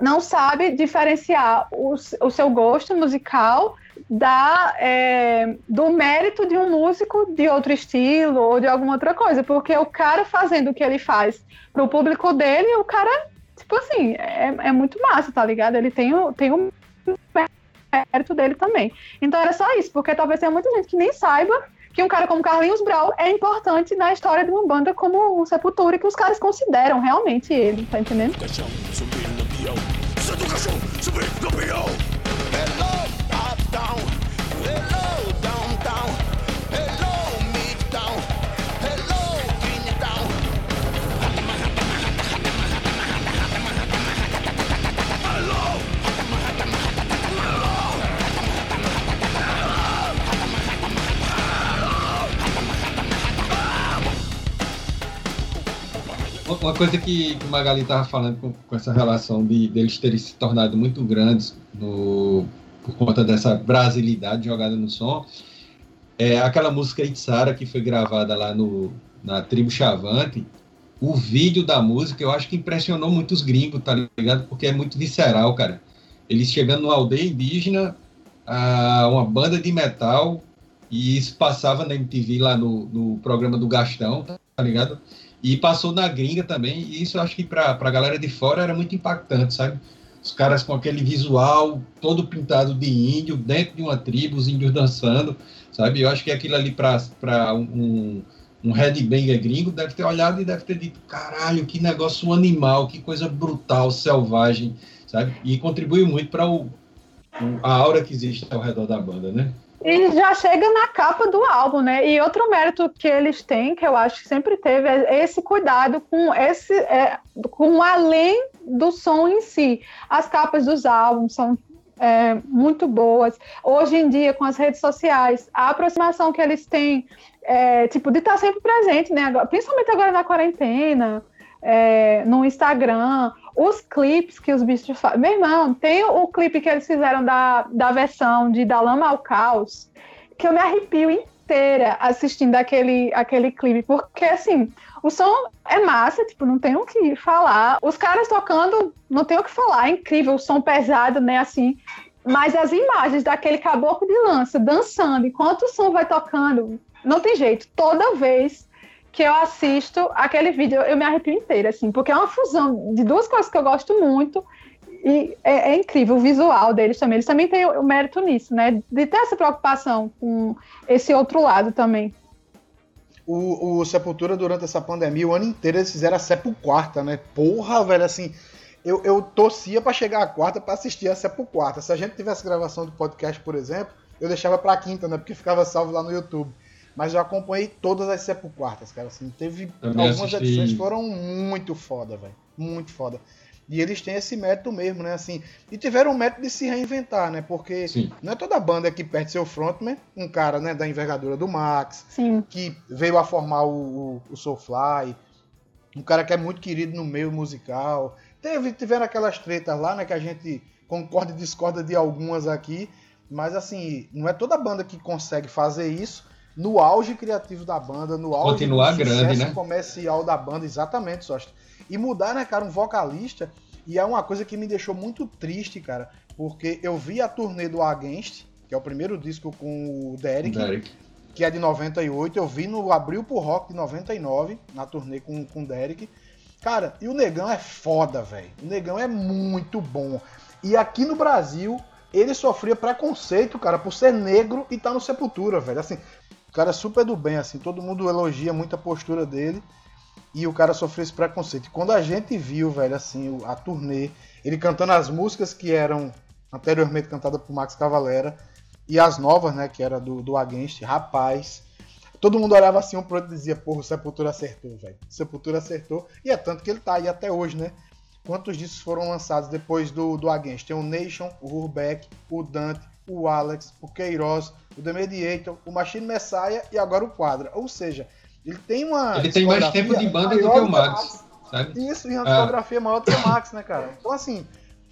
não sabe diferenciar o, o seu gosto musical da, é, do mérito de um músico de outro estilo ou de alguma outra coisa, porque o cara fazendo o que ele faz pro público dele, o cara, tipo assim, é, é muito massa, tá ligado? Ele tem o, tem o mérito dele também. Então era só isso, porque talvez tenha muita gente que nem saiba que um cara como Carlinhos Brau é importante na história de uma banda como o Sepultura, que os cares consideram realmente ele, tá entendendo? Uma coisa que, que o Magali estava falando com, com, essa relação de deles terem se tornado muito grandes no, por conta dessa brasilidade jogada no som, é aquela música Itzara que foi gravada lá no, na tribo Chavante. O vídeo da música eu acho que impressionou muitos gringos, tá ligado? Porque é muito visceral, cara. Eles chegando numa aldeia indígena, a, uma banda de metal, e isso passava na MTV lá no, no programa do Gastão, tá ligado? E passou na gringa também, e isso eu acho que para a galera de fora era muito impactante, sabe? Os caras com aquele visual todo pintado de índio, dentro de uma tribo, os índios dançando, sabe? Eu acho que aquilo ali para um, um headbanger gringo deve ter olhado e deve ter dito: caralho, que negócio animal, que coisa brutal, selvagem, sabe? E contribuiu muito para a aura que existe ao redor da banda, né? E já chega na capa do álbum, né? E outro mérito que eles têm, que eu acho que sempre teve, é esse cuidado com esse, é, com além do som em si. As capas dos álbuns são é, muito boas. Hoje em dia, com as redes sociais, a aproximação que eles têm, é, tipo, de estar sempre presente, né? Principalmente agora na quarentena, é, no Instagram, os clipes que os bichos fazem. Meu irmão, tem o, clipe que eles fizeram da, da versão de Da Lama ao Caos, que eu me arrepio inteira assistindo aquele, aquele clipe, porque assim, o som é massa, tipo, não tem o que falar. Os caras tocando, não tem o que falar, é incrível, o som pesado, né, assim. Mas as imagens daquele caboclo de lança dançando, enquanto o som vai tocando, não tem jeito. Toda vez que eu assisto aquele vídeo, eu me arrepio inteira, assim, porque é uma fusão de duas coisas que eu gosto muito e é, é, incrível o visual deles também. Eles também têm o, o mérito nisso, né? De ter essa preocupação com esse outro lado também. O, o, Sepultura, durante essa pandemia, o ano inteiro eles fizeram a Sepul Quarta, né? Porra, velho, assim. Eu, eu torcia para chegar a quarta para assistir a Sepul Quarta. Se a gente tivesse gravação do podcast, por exemplo, eu deixava pra quinta, né? Porque ficava salvo lá no YouTube. Mas eu acompanhei todas as Sepul Quartas, cara. Assim, teve. algumas assisti... edições foram muito foda, velho. Muito foda. E eles têm esse método mesmo, né? Assim, e tiveram o método de se reinventar, né? Porque Sim. não é toda banda que perde seu frontman, um cara né, da envergadura do Max, Sim. que veio a formar o, o, o Soulfly, um cara que é muito querido no meio musical. Teve, tiveram aquelas tretas lá, né? Que a gente concorda e discorda de algumas aqui, mas assim, não é toda banda que consegue fazer isso no auge criativo da banda, no auge Continuar do grande, né? comercial da banda, exatamente, Sosta. E mudar, né, cara, um vocalista. E é uma coisa que me deixou muito triste, cara. Porque eu vi a turnê do Against, que é o primeiro disco com o Derek, Derek. que é de 98. Eu vi no Abril pro Rock de 99, na turnê com, com o Derek. Cara, e o Negão é foda, velho. O Negão é muito bom. E aqui no Brasil, ele sofria preconceito, cara, por ser negro e tá no Sepultura, velho. Assim, cara é super do bem, assim. Todo mundo elogia muito a postura dele e o cara sofreu esse preconceito. E quando a gente viu, velho, assim, a turnê, ele cantando as músicas que eram anteriormente cantadas por Max Cavalera e as novas, né, que era do, do Against, rapaz, todo mundo olhava assim um pro outro e dizia, porra, o Sepultura acertou, velho. Sepultura acertou, e é tanto que ele tá aí até hoje, né? Quantos discos foram lançados depois do, do Against? Tem o Nation, o Urbeck, o Dante, o Alex, o Queiroz, o The Mediator, o Machine Messiah e agora o Quadra. Ou seja, ele tem uma. Ele tem mais tempo de banda do que o Max. Sabe? Isso, e uma discografia ah. maior do que o Max, né, cara? Então, assim,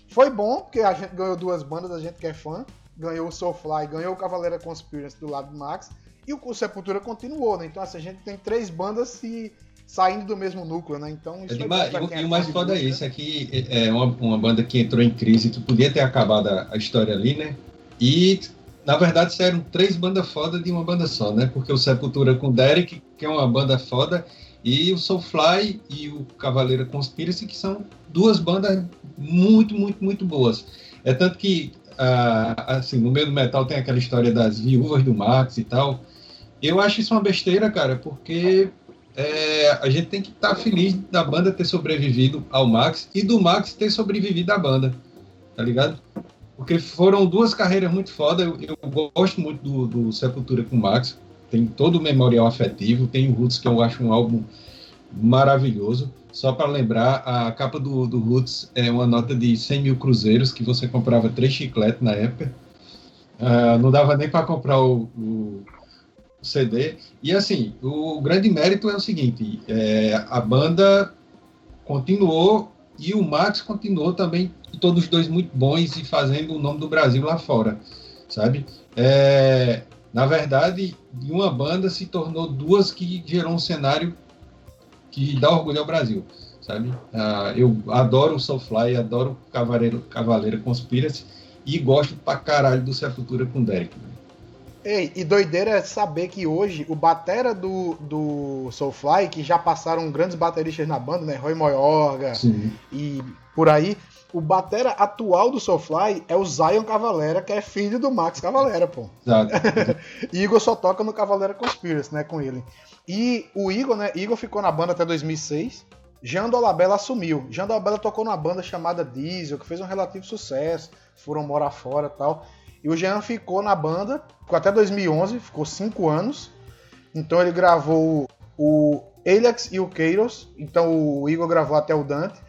foi bom, porque a gente ganhou duas bandas, a gente que é fã. Ganhou o Soulfly, ganhou o Cavaleira Conspiracy do lado do Max. E o Sepultura continuou, né? Então, assim, a gente tem três bandas se saindo do mesmo núcleo, né? Então, isso é e, é o mais foda é isso, é que é uma, uma banda que entrou em crise, tu podia ter acabado a, a história ali, né? E na verdade, saíram três bandas foda de uma banda só, né? Porque o Sepultura com o Derek, que é uma banda foda, e o Soulfly e o Cavaleira Conspiracy, que são duas bandas muito, muito, muito boas. É tanto que, ah, assim, no meio do metal tem aquela história das viúvas do Max e tal. Eu acho isso uma besteira, cara, porque é, a gente tem que estar tá feliz da banda ter sobrevivido ao Max e do Max ter sobrevivido à banda, tá ligado? Porque foram duas carreiras muito foda. Eu, eu gosto muito do, do, Sepultura com o Max, tem todo o memorial afetivo, tem o Roots, que eu acho um álbum maravilhoso. Só para lembrar, a capa do, do Roots é uma nota de 100 mil cruzeiros, que você comprava três chicletes na época. Uh, não dava nem para comprar o, o, CD. E assim, o grande mérito é o seguinte: é, a banda continuou e o Max continuou também, todos dois muito bons e fazendo o nome do Brasil lá fora, sabe? É, na verdade, de uma banda se tornou duas que gerou um cenário que dá orgulho ao Brasil, sabe? Ah, eu adoro o Soulfly, adoro o Cavaleiro, Cavaleiro Conspiracy e gosto pra caralho do Sepultura com Derek. Ei, e doideira é saber que hoje o batera do, do Soulfly, que já passaram grandes bateristas na banda, né? Roy Moyorga Sim. e por aí, o batera atual do Soulfly é o Zion Cavalera, que é filho do Max Cavalera, pô. Exato. Igor só toca no Cavalera Conspiracy, né, com ele. E o Igor, né, Igor ficou na banda até 2006. Jean Dolabella assumiu. Jean Dolabella tocou numa banda chamada Diesel, que fez um relativo sucesso, foram morar fora e tal. E o Jean ficou na banda, ficou até 2011, ficou cinco anos. Então ele gravou o Alex e o Keiros. Então o Igor gravou até o Dante.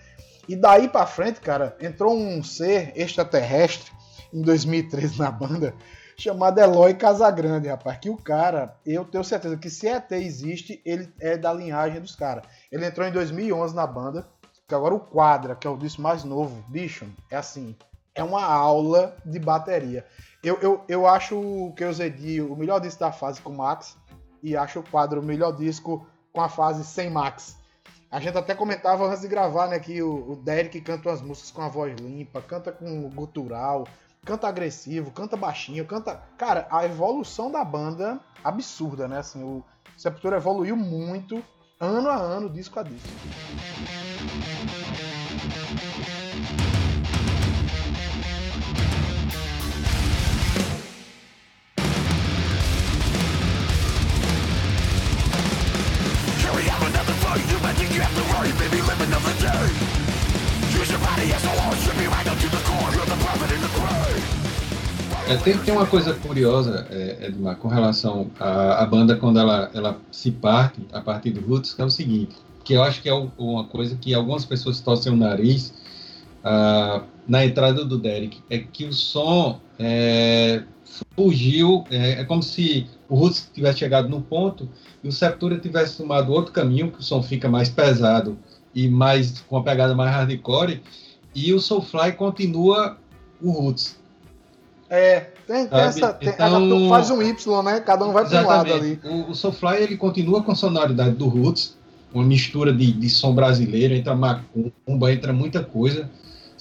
E daí para frente, cara, entrou um ser extraterrestre em 2013 na banda chamado Eloy Casagrande, rapaz. Que o cara, eu tenho certeza que se ET existe, ele é da linhagem dos caras. Ele entrou em 2011 na banda. Que agora o Quadra, que é o disco mais novo, bicho, é assim é uma aula de bateria. Eu, eu, eu acho o que eu Zedi o melhor disco da fase com Max e acho o quadro o melhor disco com a fase sem Max. A gente até comentava antes de gravar, né, que o, o Derek canta as músicas com a voz limpa, canta com gutural, canta agressivo, canta baixinho, canta. Cara, a evolução da banda absurda, né? Assim, o Sepultura evoluiu muito, ano a ano, disco a disco. É, tem, tem uma coisa curiosa, é, Edmar, com relação à, banda quando ela, ela se parte a partir do Roots, que é o seguinte, que eu acho que é uma coisa que algumas pessoas torcem o nariz uh, na entrada do Derek, é que o som é, fugiu, é, é, como se o Roots tivesse chegado no ponto e o Sepultura tivesse tomado outro caminho, que o som fica mais pesado e mais com uma pegada mais hardcore, e o Soulfly continua o Roots. É, tem, tem essa. Tem, então, faz um Y, né? Cada um vai para um lado ali. O, o Soulfly ele continua com a sonoridade do Roots, uma mistura de, de som brasileiro, entra macumba, entra muita coisa,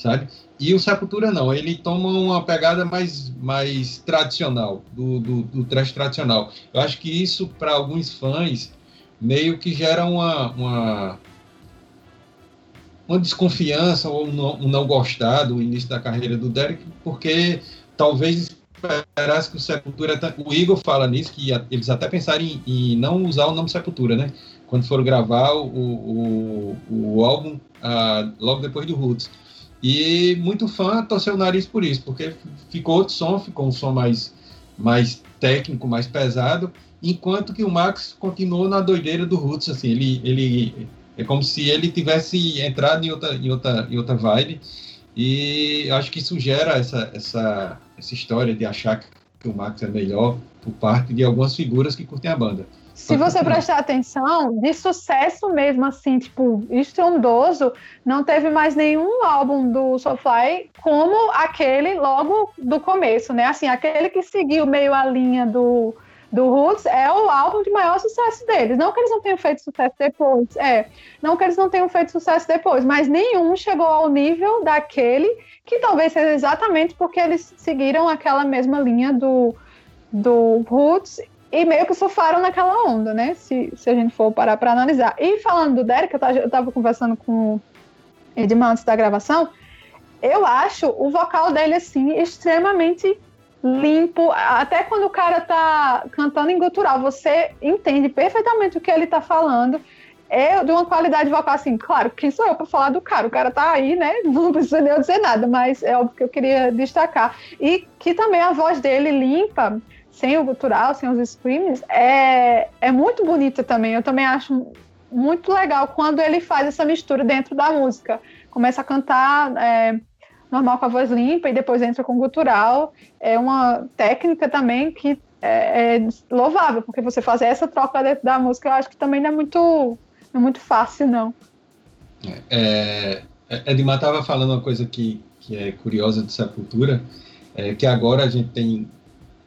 sabe? E o Sepultura não, ele toma uma pegada mais, mais tradicional, do, do, do trash tradicional. Eu acho que isso, para alguns fãs, meio que gera uma, uma, uma desconfiança ou um não, gostar do início da carreira do Derek, porque talvez esperasse que o Sepultura. O Igor fala nisso, que eles até pensaram em, em não usar o nome Sepultura, né? Quando foram gravar o, o, o álbum ah, logo depois do Roots. E muito fã torceu o nariz por isso, porque ficou outro som, ficou um som mais, mais técnico, mais pesado, enquanto que o Max continuou na doideira do Roots, assim, ele, ele é como se ele tivesse entrado em outra, em outra, em outra vibe, e acho que isso gera essa, essa, essa história de achar que o Max é melhor por parte de algumas figuras que curtem a banda. Se você prestar atenção, de sucesso mesmo, assim, tipo, estrondoso, não teve mais nenhum álbum do Soulfly como aquele logo do começo, né? Assim, aquele que seguiu meio a linha do, do Roots é o álbum de maior sucesso deles. Não que eles não tenham feito sucesso depois, é. Não que eles não tenham feito sucesso depois, mas nenhum chegou ao nível daquele que talvez seja exatamente porque eles seguiram aquela mesma linha do, do Roots e meio que surfaram naquela onda, né? Se, se a gente for parar para analisar. E falando do Derek, eu estava conversando com o Edmar antes da gravação, eu acho o vocal dele, assim, extremamente limpo. Até quando o cara tá cantando em gutural, você entende perfeitamente o que ele tá falando é de uma qualidade vocal assim, claro, quem sou eu para falar do cara? O cara tá aí, né? Não precisa nem eu dizer nada, mas é óbvio que eu queria destacar. E que também a voz dele limpa, sem o gutural, sem os screams, é, é muito bonita também. Eu também acho muito legal quando ele faz essa mistura dentro da música. Começa a cantar é, normal com a voz limpa e depois entra com gutural. É uma técnica também que é, é louvável, porque você fazer essa troca dentro da música, eu acho que também não é muito é muito fácil, não. É, é Edmar estava falando uma coisa que, que é curiosa de Sepultura, é que agora a gente tem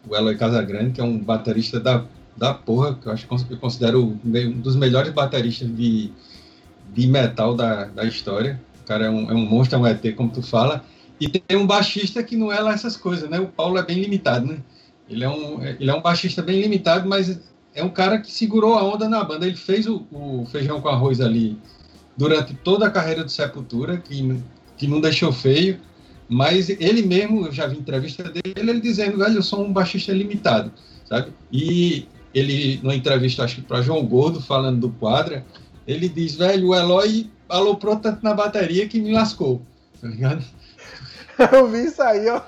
o Eloy Casagrande, que é um baterista da, da porra, que eu acho que eu considero um dos melhores bateristas de, de metal da, da história. O cara é um, é um monstro, é um ET, como tu fala. E tem um baixista que não é lá essas coisas, né? O Paulo é bem limitado, né? Ele é um, ele é um baixista bem limitado, mas é um cara que segurou a onda na banda. Ele fez o, o feijão com arroz ali durante toda a carreira do Sepultura, que, que não deixou feio. Mas ele mesmo, eu já vi entrevista dele, ele dizendo, velho, eu sou um baixista limitado, sabe? E ele, numa entrevista, acho que para João Gordo, falando do Quadra, ele diz, velho, o Eloy aloprou tanto na bateria que me lascou, tá ligado? eu vi isso aí, ó.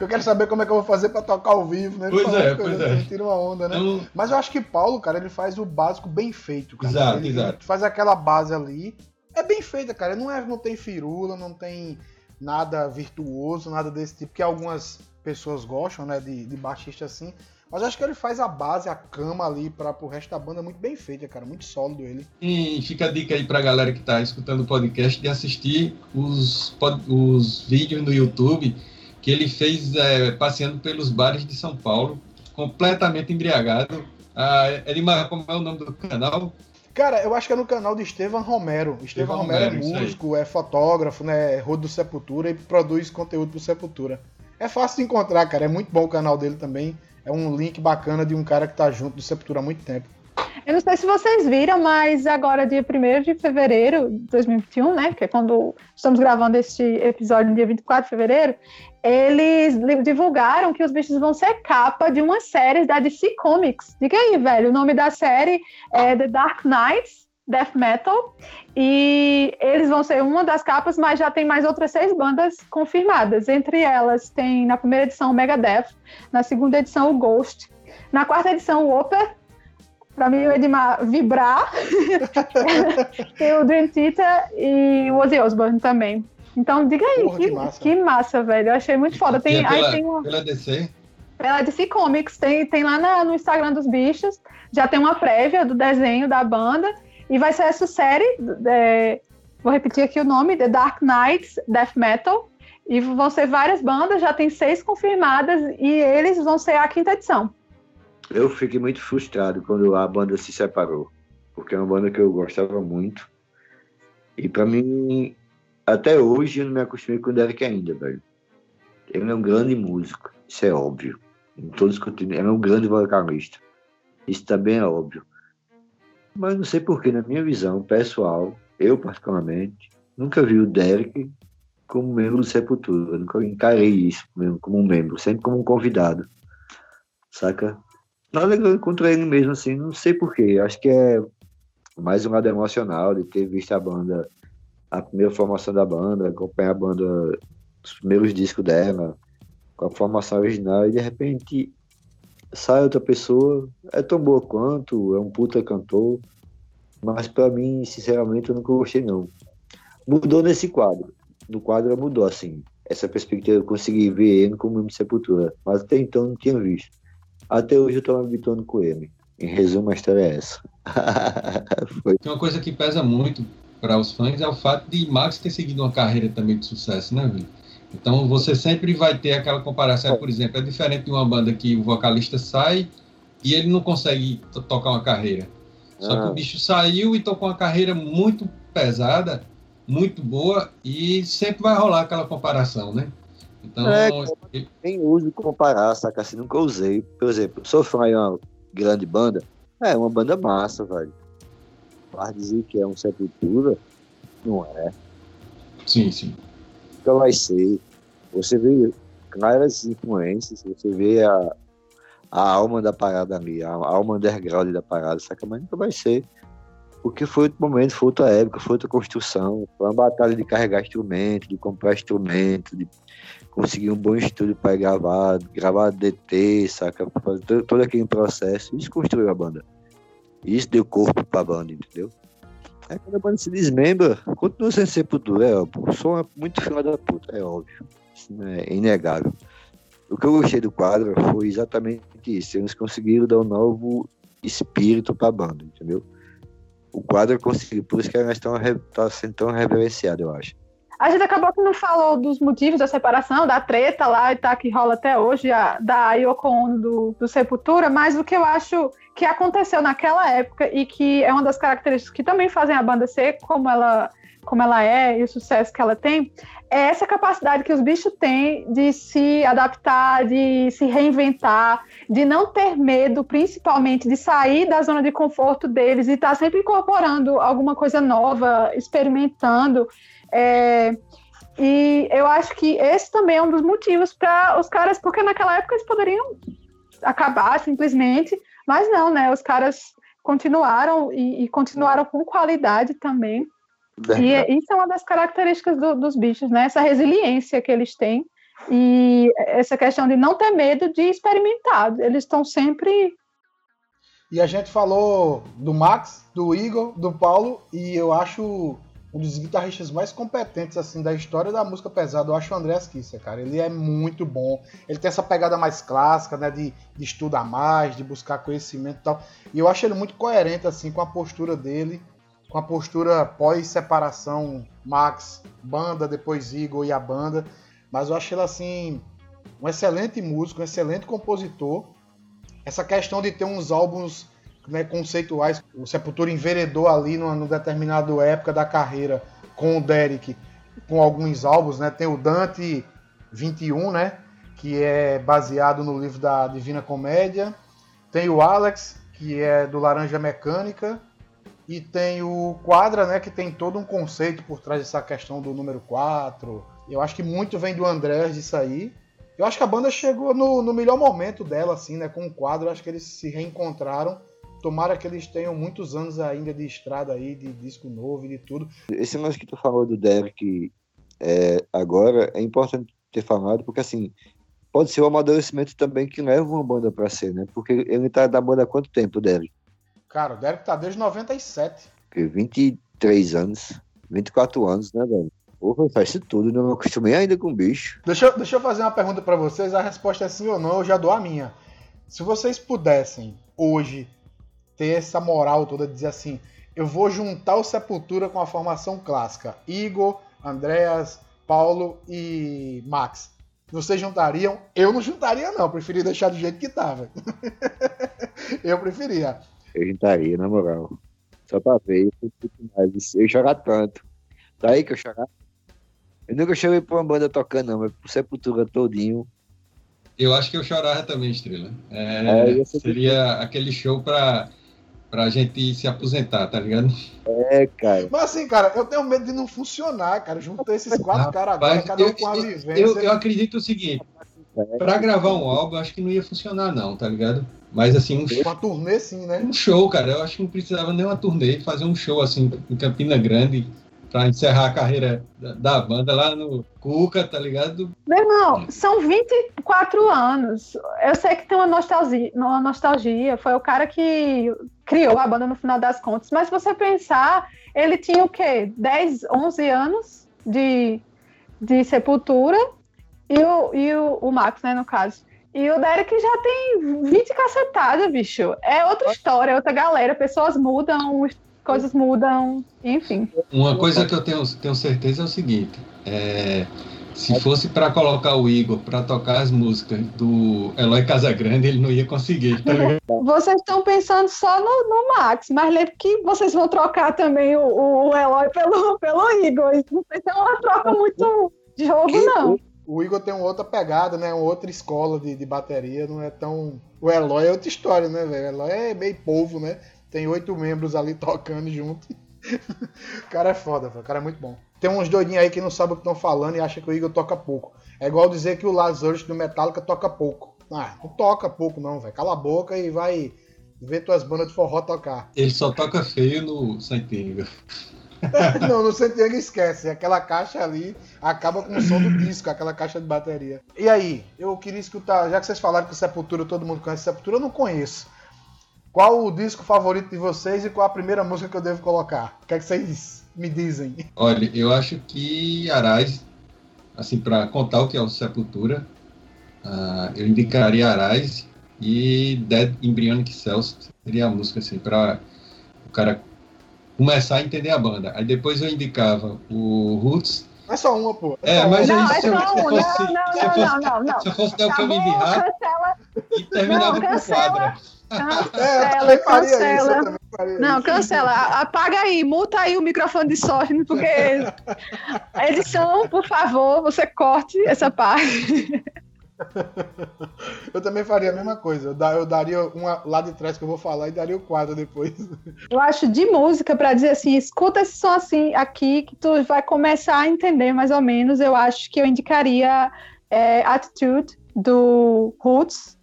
Eu quero saber como é que eu vou fazer para tocar ao vivo, né? Pois é, pois é. Tira uma onda, né? Eu... Mas eu acho que Paulo, cara, ele faz o básico bem feito, cara. Exato, ele, exato. Ele faz aquela base ali. É bem feita, cara. Não, é, não tem firula, não tem nada virtuoso, nada desse tipo, que algumas pessoas gostam, né, de, de baixista assim. Mas acho que ele faz a base, a cama ali para o resto da banda muito bem feita, cara. Muito sólido ele. E fica a dica aí pra galera que tá escutando o podcast de assistir os, os vídeos no YouTube que ele fez é, passeando pelos bares de São Paulo, completamente embriagado. Ah, Edmar, como é o nome do canal? Cara, eu acho que é no canal de Estevam Romero. Estevam Romero, Romero, é músico, é fotógrafo, né? É rodo do Sepultura e produz conteúdo pro Sepultura. É fácil de encontrar, cara. É muito bom o canal dele também. É um link bacana de um cara que tá junto do Sepultura há muito tempo. Eu não sei se vocês viram, mas agora, dia 1 de fevereiro de 2021, né? Que é quando estamos gravando este episódio no dia 24 de fevereiro, eles divulgaram que os bichos vão ser capa de uma série da DC Comics. Diga aí, velho. O nome da série é The Dark Knights Death Metal. E eles vão ser uma das capas, mas já tem mais outras seis bandas confirmadas. Entre elas tem na primeira edição o Megadeth, na segunda edição o Ghost, na quarta edição o Opeth, para mim o Edmar vibrar. tem o Dream Theater e o Ozzy Osbourne também. Então, diga aí, Porra, que, que, massa. que, massa. velho. Eu achei muito foda. Tem, é pela, aí tem uma... pela DC? Pela DC Comics. Tem, tem lá na, no Instagram dos bichos. Já tem uma prévia do desenho da banda. E vai ser essa série. É, vou repetir aqui o nome: The Dark Knights Death Metal. E vão ser várias bandas, já tem seis confirmadas. E eles vão ser a quinta edição. Eu fiquei muito frustrado quando a banda se separou, porque é uma banda que eu gostava muito. E para mim, até hoje, eu não me acostumei com o Derek ainda, velho. Ele é um grande músico, isso é óbvio. Em todos os continentes, ele é um grande vocalista. Isso também é óbvio. Mas não sei porquê, na minha visão pessoal, eu particularmente, nunca vi o Derek como membro do Sepultura. Eu nunca encarei isso como um membro, sempre como um convidado. Saca? Nada contra ele mesmo, assim, não sei porquê. Acho que é mais um lado emocional de ter visto a banda, a primeira formação da banda, acompanhar a banda, os primeiros discos dela, com a formação original, e de repente sai outra pessoa, é tão boa quanto, é um puta cantor, mas para mim, sinceramente, eu nunca gostei não. Mudou nesse quadro. No quadro mudou, assim. Essa perspectiva eu consegui ver ele como de Sepultura, mas até então não tinha visto. Até hoje eu tô me habituando com ele. Em resumo, a história é essa. Uma coisa que pesa muito para os fãs é o fato de Max ter seguido uma carreira também de sucesso, né, Vini? Então você sempre vai ter aquela comparação, por exemplo, é diferente de uma banda que o vocalista sai e ele não consegue tocar uma carreira. Só ah. que o bicho saiu e tocou uma carreira muito pesada, muito boa, e sempre vai rolar aquela comparação, né? Então, é, nem uso comparar, saca? Assim, nunca usei. Por exemplo, sou fã de uma grande banda. É, uma banda massa, velho. Para dizer que é um Sepultura, não é. Sim, sim. Nunca vai ser. Você vê claras influências, você vê a, a alma da parada ali, a alma underground da parada, saca? Mas nunca vai ser. Porque foi outro momento, foi outra época, foi outra construção, foi uma batalha de carregar instrumento, de comprar instrumento, de conseguir um bom estúdio para gravar, gravar DT, saca? Todo aquele processo. Isso construiu a banda. Isso deu corpo para a banda, entendeu? Aí quando a banda se desmembra, continua sendo sepultura, é óbvio. O som é muito filho da puta, é óbvio. Isso é inegável. O que eu gostei do quadro foi exatamente isso. Eles conseguiram dar um novo espírito para a banda, entendeu? O quadro conseguiu, por isso que elas estão tá sendo tão reverenciado, eu acho. A gente acabou que não falou dos motivos da separação, da treta lá e tá, que rola até hoje, a, da Yoko Ono do, do Sepultura, mas o que eu acho que aconteceu naquela época e que é uma das características que também fazem a banda ser como ela, como ela é e o sucesso que ela tem, é essa capacidade que os bichos têm de se adaptar, de se reinventar, de não ter medo, principalmente de sair da zona de conforto deles e estar tá sempre incorporando alguma coisa nova, experimentando. É, e eu acho que esse também é um dos motivos para os caras, porque naquela época eles poderiam acabar simplesmente, mas não, né? Os caras continuaram e, e continuaram com qualidade também. E isso é uma das características do, dos bichos, né? Essa resiliência que eles têm e essa questão de não ter medo de experimentar. Eles estão sempre. E a gente falou do Max, do Igor, do Paulo, e eu acho um dos guitarristas mais competentes assim da história da música pesada, eu acho o André Kisser, cara. Ele é muito bom. Ele tem essa pegada mais clássica, né, de, de estudar mais, de buscar conhecimento e tal. E eu acho ele muito coerente assim com a postura dele, com a postura pós-separação Max, banda, depois Igor e a banda. Mas eu acho ele assim um excelente músico, um excelente compositor. Essa questão de ter uns álbuns né, conceituais, o Sepultura enveredou ali numa, numa determinada época da carreira com o Derek, com alguns álbuns, né? Tem o Dante 21, né? Que é baseado no livro da Divina Comédia. Tem o Alex, que é do Laranja Mecânica. E tem o Quadra, né? Que tem todo um conceito por trás dessa questão do número 4. Eu acho que muito vem do Andrés disso aí. Eu acho que a banda chegou no, no melhor momento dela, assim, né? Com o quadro, acho que eles se reencontraram. Tomara que eles tenham muitos anos ainda de estrada aí, de disco novo e de tudo. Esse lance que tu falou do Derek é, agora é importante ter falado, porque assim, pode ser o amadurecimento também que leva uma banda para ser, né? Porque ele tá da banda há quanto tempo, Derek? Cara, o Derek tá desde 97. 23 anos, 24 anos, né, velho? Porra, faz isso tudo, não me acostumei ainda com bicho. Deixa, eu- deixa eu fazer uma pergunta pra vocês, a resposta é sim ou não, eu já dou a minha. Se vocês pudessem, hoje, ter essa moral toda de dizer assim, eu vou juntar o Sepultura com a formação clássica, Igor, Andreas, Paulo e Max. Vocês juntariam? Eu não juntaria não, eu preferia deixar do jeito que tava. eu preferia. Eu juntaria, na moral. Só pra ver, eu fico mais. Eu chorar tanto. Daí que eu chorar. Eu nunca chorei pra uma banda tocando, não, mas pro Sepultura todinho. Eu acho que eu chorava também, Estrela. É, É, seria aquele show pra, pra gente se aposentar, tá ligado? É, cara. Mas assim, cara, eu tenho medo de não funcionar, cara. Juntar esses quatro caras agora, cada um eu, com uma eu- vivência. eu- eu acredito o seguinte, pra gravar um álbum, eu acho que não ia funcionar não, tá ligado? Mas assim, um show, Uma turnê sim, né? um show, cara, eu acho que não precisava nem uma turnê, fazer um show assim em Campina Grande pra encerrar a carreira da, da banda lá no Cuca, tá ligado? Meu irmão, são 24 anos. Eu sei que tem uma nostalgia, uma nostalgia. Foi o cara que criou a banda no final das contas. Mas se você pensar, ele tinha o quê? 10, 11 anos de, de sepultura. E, o, e o, o Max, né, no caso. E o Derek já tem 20 cacetadas, bicho. É outra história, é outra galera. Pessoas mudam, coisas mudam, enfim. Uma coisa que eu tenho, tenho certeza é o seguinte: é, se fosse pra colocar o Igor pra tocar as músicas do Eloy Casagrande, ele não ia conseguir, tá ligado? Vocês estão pensando só no, no Max, mas lembre que vocês vão trocar também o, o Eloy pelo, pelo Igor. Isso Não vai ser uma troca muito de jogo, não. O Igor tem uma outra pegada, né? Uma outra escola de, de bateria, não é tão. O Eloy é outra história, né, velho? O Eloy é meio povo, né? Tem oito membros ali tocando junto. o cara é foda. O cara é muito bom. Tem uns doidinhos aí que não sabem o que estão falando e acham que o Igor toca pouco. É igual dizer que o Lazarus do Metallica toca pouco. Ah, não toca pouco, não, velho. Cala a boca e vai ver tuas bandas de forró tocar. Ele só toca feio no Santiago. Não, no Santiago esquece. Aquela caixa ali acaba com o som do disco, aquela caixa de bateria. E aí, eu queria escutar, já que vocês falaram que Sepultura todo mundo conhece Sepultura, eu não conheço. Qual o disco favorito de vocês e qual a primeira música que eu devo colocar? O que é que vocês me dizem? Olha, eu acho que Arais, assim, para contar o que é o Sepultura, ah, eu indicaria Arais e Dead Embryonic Cells seria a música, assim, para o cara começar a entender a banda. Aí depois eu indicava o Roots. É só uma, pô. É, só mas. Não, aí é se eu- só se um. Não, fosse- não, se não, fosse- não, não, não. Se eu fosse dar o caminho de cancela, e terminava Não, com cancela. É, cancela, isso. Não, cancela. Apaga aí, multa aí o microfone de sorte, porque. Edição, por favor, você corte essa parte. Eu também faria a mesma coisa. Eu daria uma lá de trás que eu vou falar e daria o quadro depois. Eu acho de música para dizer assim, escuta esse som assim aqui que tu vai começar a entender mais ou menos. Eu acho que eu indicaria é, Attitude do Roots,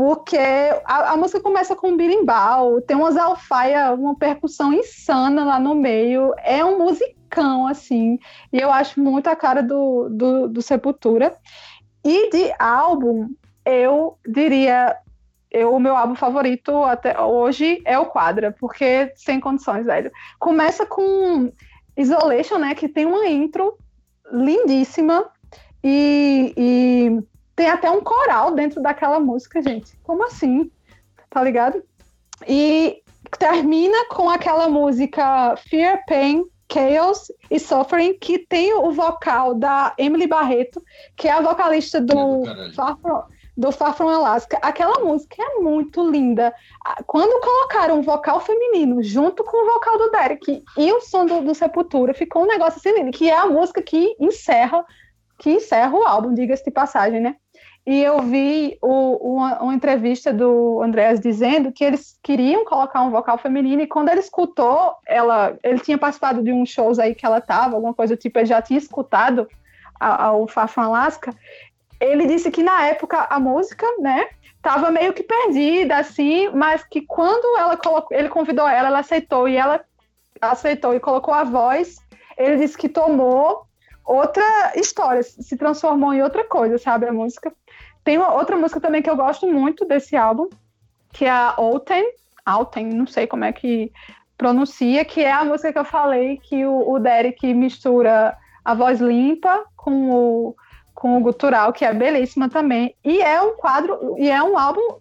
porque a, a música começa com um birimbau, tem umas alfaia, uma percussão insana lá no meio, é um musicão assim, e eu acho muito a cara do, do, do Sepultura. E de álbum, eu diria eu, o meu álbum favorito até hoje é o Quadra, porque sem condições, velho. Começa com Isolation, né? Que tem uma intro lindíssima e, e tem até um coral dentro daquela música, gente. Como assim? Tá ligado? E termina com aquela música Fear, Pain Chaos e Suffering, que tem o vocal da Emily Barreto, que é a vocalista do, É Far From, do Far From Alaska. Aquela música é muito linda. Quando colocaram o vocal feminino junto com o vocal do Derek e o som do, do Sepultura, ficou um negócio assim lindo, que é a música que encerra, que encerra o álbum, diga-se de passagem, né? E eu vi o- uma, uma entrevista do Andreas dizendo que eles queriam colocar um vocal feminino e quando ele escutou ela, ele tinha participado de uns shows aí que ela tava, alguma coisa do tipo, ele já tinha escutado a- a- o Far From Alaska, ele disse que na época a música, né, tava meio que perdida, assim, mas que quando ela colocou, ele convidou ela, ela aceitou e ela aceitou e colocou a voz, ele disse que tomou outra história, se transformou em outra coisa, sabe, a música. Tem uma outra música também que eu gosto muito desse álbum, que é a Alten, Alten, não sei como é que pronuncia, que é a música que eu falei que o, o Derek mistura a voz limpa com o, com o gutural, que é belíssima também. E é um quadro, e é um álbum,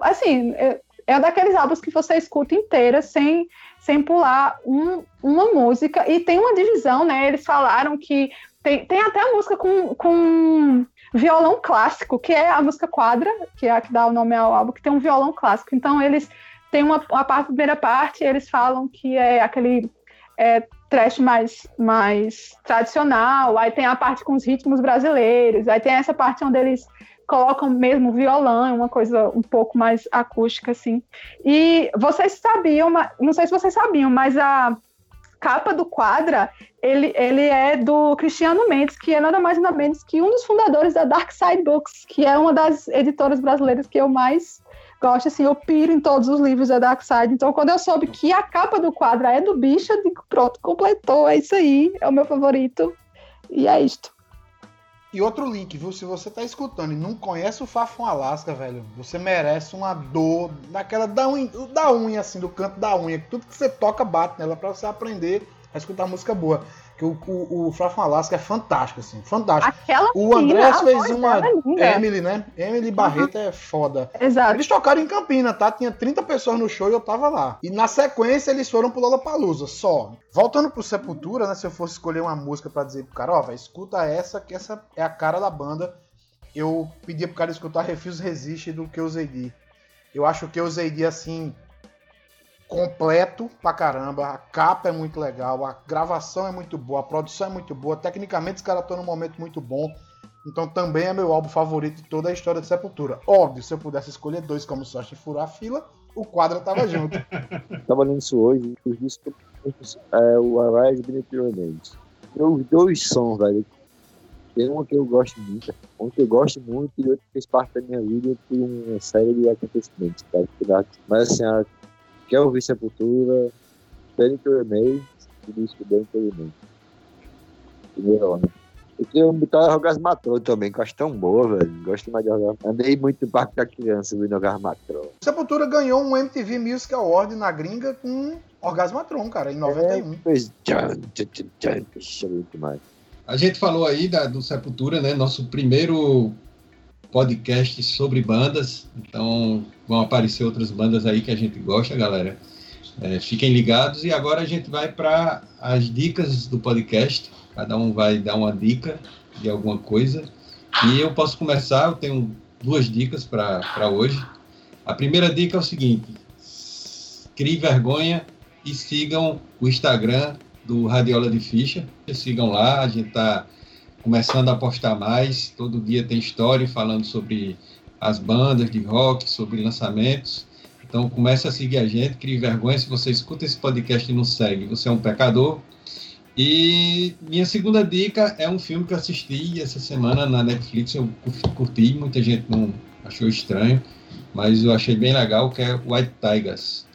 assim, é, é daqueles álbuns que você escuta inteira sem, sem pular um- uma música. E tem uma divisão, né? Eles falaram que tem, tem até música com, com violão clássico, que é a música quadra, que é a que dá o nome ao álbum, que tem um violão clássico. Então eles têm uma, a parte- primeira parte, eles falam que é aquele é, trash mais, mais tradicional, aí tem a parte com os ritmos brasileiros, aí tem essa parte onde eles colocam mesmo violão, uma coisa um pouco mais acústica, assim. E vocês sabiam, não sei se vocês sabiam, mas a capa do quadra, ele, ele é do Cristiano Mendes, que é nada mais nada menos que um dos fundadores da Dark Side Books, que é uma das editoras brasileiras que eu mais gosto, assim, eu piro em todos os livros da Dark Side. Então, quando eu soube que a capa do quadra é do bicho, eu digo, pronto, completou, é isso aí, é o meu favorito. E é isto. E outro link, viu? Se você tá escutando e não conhece o Fafão Alaska, velho, você merece uma dor daquela da unha, da unha, assim, do canto da unha. Tudo que você toca bate nela pra você aprender a escutar música boa. Que o, o, o Fafão Alaska é fantástico, assim, fantástico. Aquela O Andrés fez uma. é. Emily, né? Emily Barreto é foda. Exato. Eles tocaram em Campina, tá? Tinha 30 pessoas no show e eu tava lá. E na sequência eles foram pro Lollapalooza, só. Voltando pro Sepultura, né? Se eu fosse escolher uma música pra dizer pro cara, ó, vai, escuta essa, que essa é a cara da banda. Eu pedia pro cara escutar Refuse Resist do que usei de. Eu acho que eu usei de assim completo pra caramba. A capa é muito legal, a gravação é muito boa, a produção é muito boa. Tecnicamente os caras estão num momento muito bom. Então também é meu álbum favorito de toda a história de Sepultura. Óbvio, se eu pudesse escolher dois como sorte e furar a fila, o quadro tava junto. Tava lendo isso hoje, os discos é o Arise Remains. Tem os dois sons, velho. Tem uma que eu gosto muito, um que eu gosto muito e outro que fez parte da minha vida por uma série de acontecimentos, cara. dá- Mas assim, a, quer ouvir Sepultura, Beneath Your Remains, o disco Beneath Your Remains. Primeiro, né? Eu queria botar Orgasmatron também, que eu acho tão boa, velho. Gosto mais de Orgasmatron. Andei muito no parque da criança ouvindo Orgasmatron. Sepultura ganhou um MTV Music Award na gringa com Orgasmatron, cara, em 91. Fez tchan, tchan, tchan, tchan, Ixi, é muito mais. A gente falou aí da, do Sepultura, né? Nosso primeiro podcast sobre bandas. Então vão aparecer outras bandas aí que a gente gosta, galera. É, fiquem ligados. E agora a gente vai para as dicas do podcast. Cada um vai dar uma dica de alguma coisa. E eu posso começar. Eu tenho duas dicas para hoje. A primeira dica é o seguinte: crie vergonha e sigam o Instagram do Radiola de Ficha. Sigam lá, a gente está começando a postar mais. Todo dia tem história falando sobre as bandas de rock, sobre lançamentos. Então comece a seguir a gente, crie vergonha. Se você escuta esse podcast e não segue, você é um pecador. E minha segunda dica é um filme que eu assisti essa semana na Netflix. Eu curti, muita gente não achou estranho, mas eu achei bem legal, que é White Tigers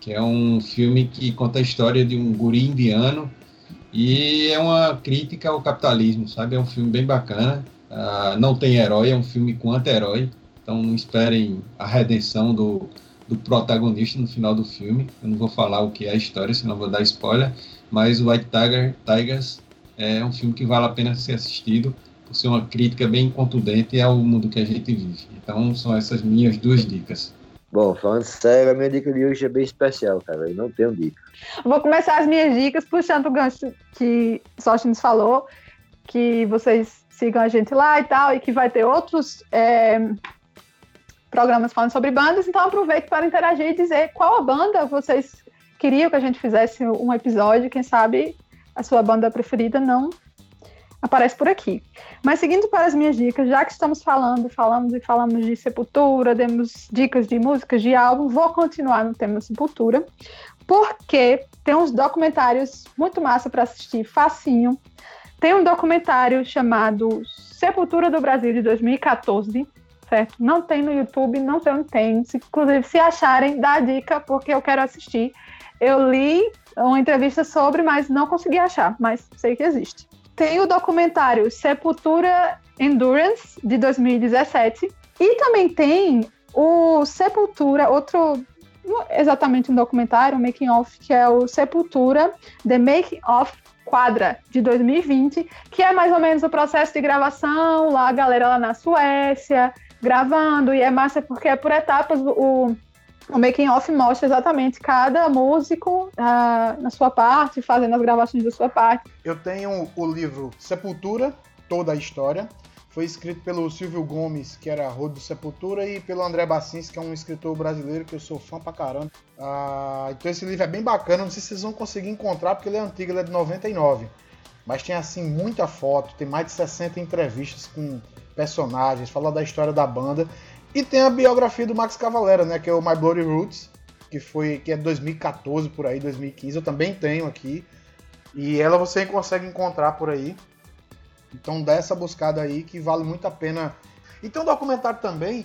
que é um filme que conta a história de um guri indiano e é uma crítica ao capitalismo, sabe? É um filme bem bacana. Uh, não tem herói, é um filme com anti-herói, então não esperem a redenção do, do protagonista no final do filme. Eu não vou falar o que é a história, senão vou dar spoiler, mas o White Tiger, Tigers é um filme que vale a pena ser assistido por ser uma crítica bem contundente ao mundo que a gente vive. Então são essas minhas duas dicas. Bom, falando sério, a minha dica de hoje é bem especial, cara. Eu não tenho dica. Vou começar as minhas dicas puxando o gancho que Sóstenes falou, que vocês sigam a gente lá e tal, e que vai ter outros é, programas falando sobre bandas. Então aproveito para interagir e dizer qual a banda vocês queriam que a gente fizesse um episódio. Quem sabe a sua banda preferida não aparece por aqui. Mas seguindo para as minhas dicas, já que estamos falando, falamos e falamos de Sepultura, demos dicas de músicas, de álbum, vou continuar no tema Sepultura, porque tem uns documentários muito massa para assistir, facinho. Tem um documentário chamado Sepultura do Brasil de 2014, certo? Não tem no YouTube, não sei onde tem. Inclusive, se acharem, dá dica, porque eu quero assistir. Eu li uma entrevista sobre, mas não consegui achar, mas sei que existe. Tem o documentário Sepultura Endurance, de 2017. E também tem o Sepultura, outro, exatamente um documentário, um making of, que é o Sepultura The Making of Quadra, de 2020, que é mais ou menos o processo de gravação, lá a galera lá na Suécia, gravando, e é massa porque é por etapas o, o making off mostra exatamente cada músico uh, na sua parte, fazendo as gravações da sua parte. Eu tenho o livro Sepultura, toda a história. Foi escrito pelo Silvio Gomes, que era rodo do Sepultura, e pelo André Bassins, que é um escritor brasileiro que eu sou fã pra caramba. Uh, então esse livro é bem bacana, não sei se vocês vão conseguir encontrar, porque ele é antigo, ele é de 99. Mas tem assim muita foto, tem mais de 60 entrevistas com personagens, fala da história da banda. E tem a biografia do Max Cavalera, né? Que é o My Bloody Roots, que foi que é 2014 por aí, 2015. Eu também tenho aqui. E ela você consegue encontrar por aí. Então dá essa buscada aí que vale muito a pena. E tem um documentário também,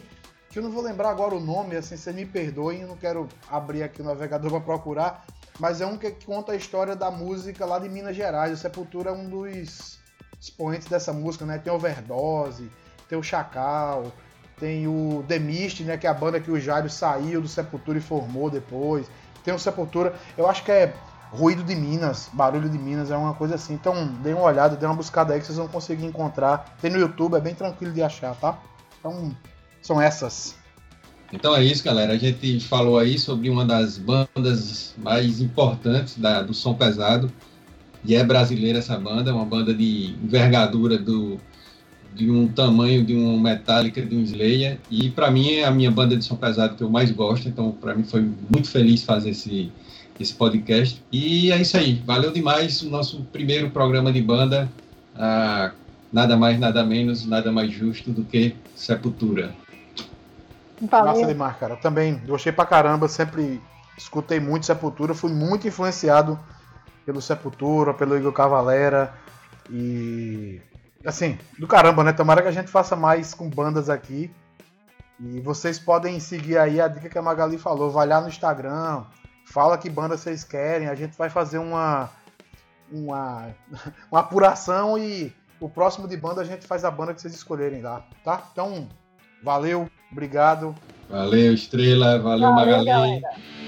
que eu não vou lembrar agora o nome, assim, você me perdoem, eu não quero abrir aqui o navegador para procurar, mas é um que conta a história da música lá de Minas Gerais. O Sepultura é um dos expoentes dessa música, né? Tem Overdose, tem o Chacal, tem o The Mist, né, que é a banda que o Jairo saiu do Sepultura e formou depois. Tem o Sepultura, eu acho que é Ruído de Minas, Barulho de Minas, é uma coisa assim. Então, dê uma olhada, dê uma buscada aí que vocês vão conseguir encontrar. Tem no YouTube, é bem tranquilo de achar, tá? Então, são essas. Então é isso, galera. A gente falou aí sobre uma das bandas mais importantes da, do som pesado. E é brasileira essa banda, uma banda de envergadura do, de um tamanho de um Metallica, de um Slayer, e para mim é a minha banda de som pesado que eu mais gosto, então para mim foi muito feliz fazer esse, esse podcast. E é isso aí, valeu demais o nosso primeiro programa de banda, ah, nada mais, nada menos, nada mais justo do que Sepultura. Valeu. Massa demais, cara. Também gostei pra caramba, sempre escutei muito Sepultura, fui muito influenciado pelo Sepultura, pelo Igor Cavalera, e assim, do caramba, né? Tomara que a gente faça mais com bandas aqui. E vocês podem seguir aí a dica que a Magali falou, vai lá no Instagram, fala que banda vocês querem, a gente vai fazer uma uma, uma apuração e o próximo de banda a gente faz a banda que vocês escolherem lá, tá? Então, valeu, obrigado. Valeu, Estrela, valeu, valeu Magali. Galera.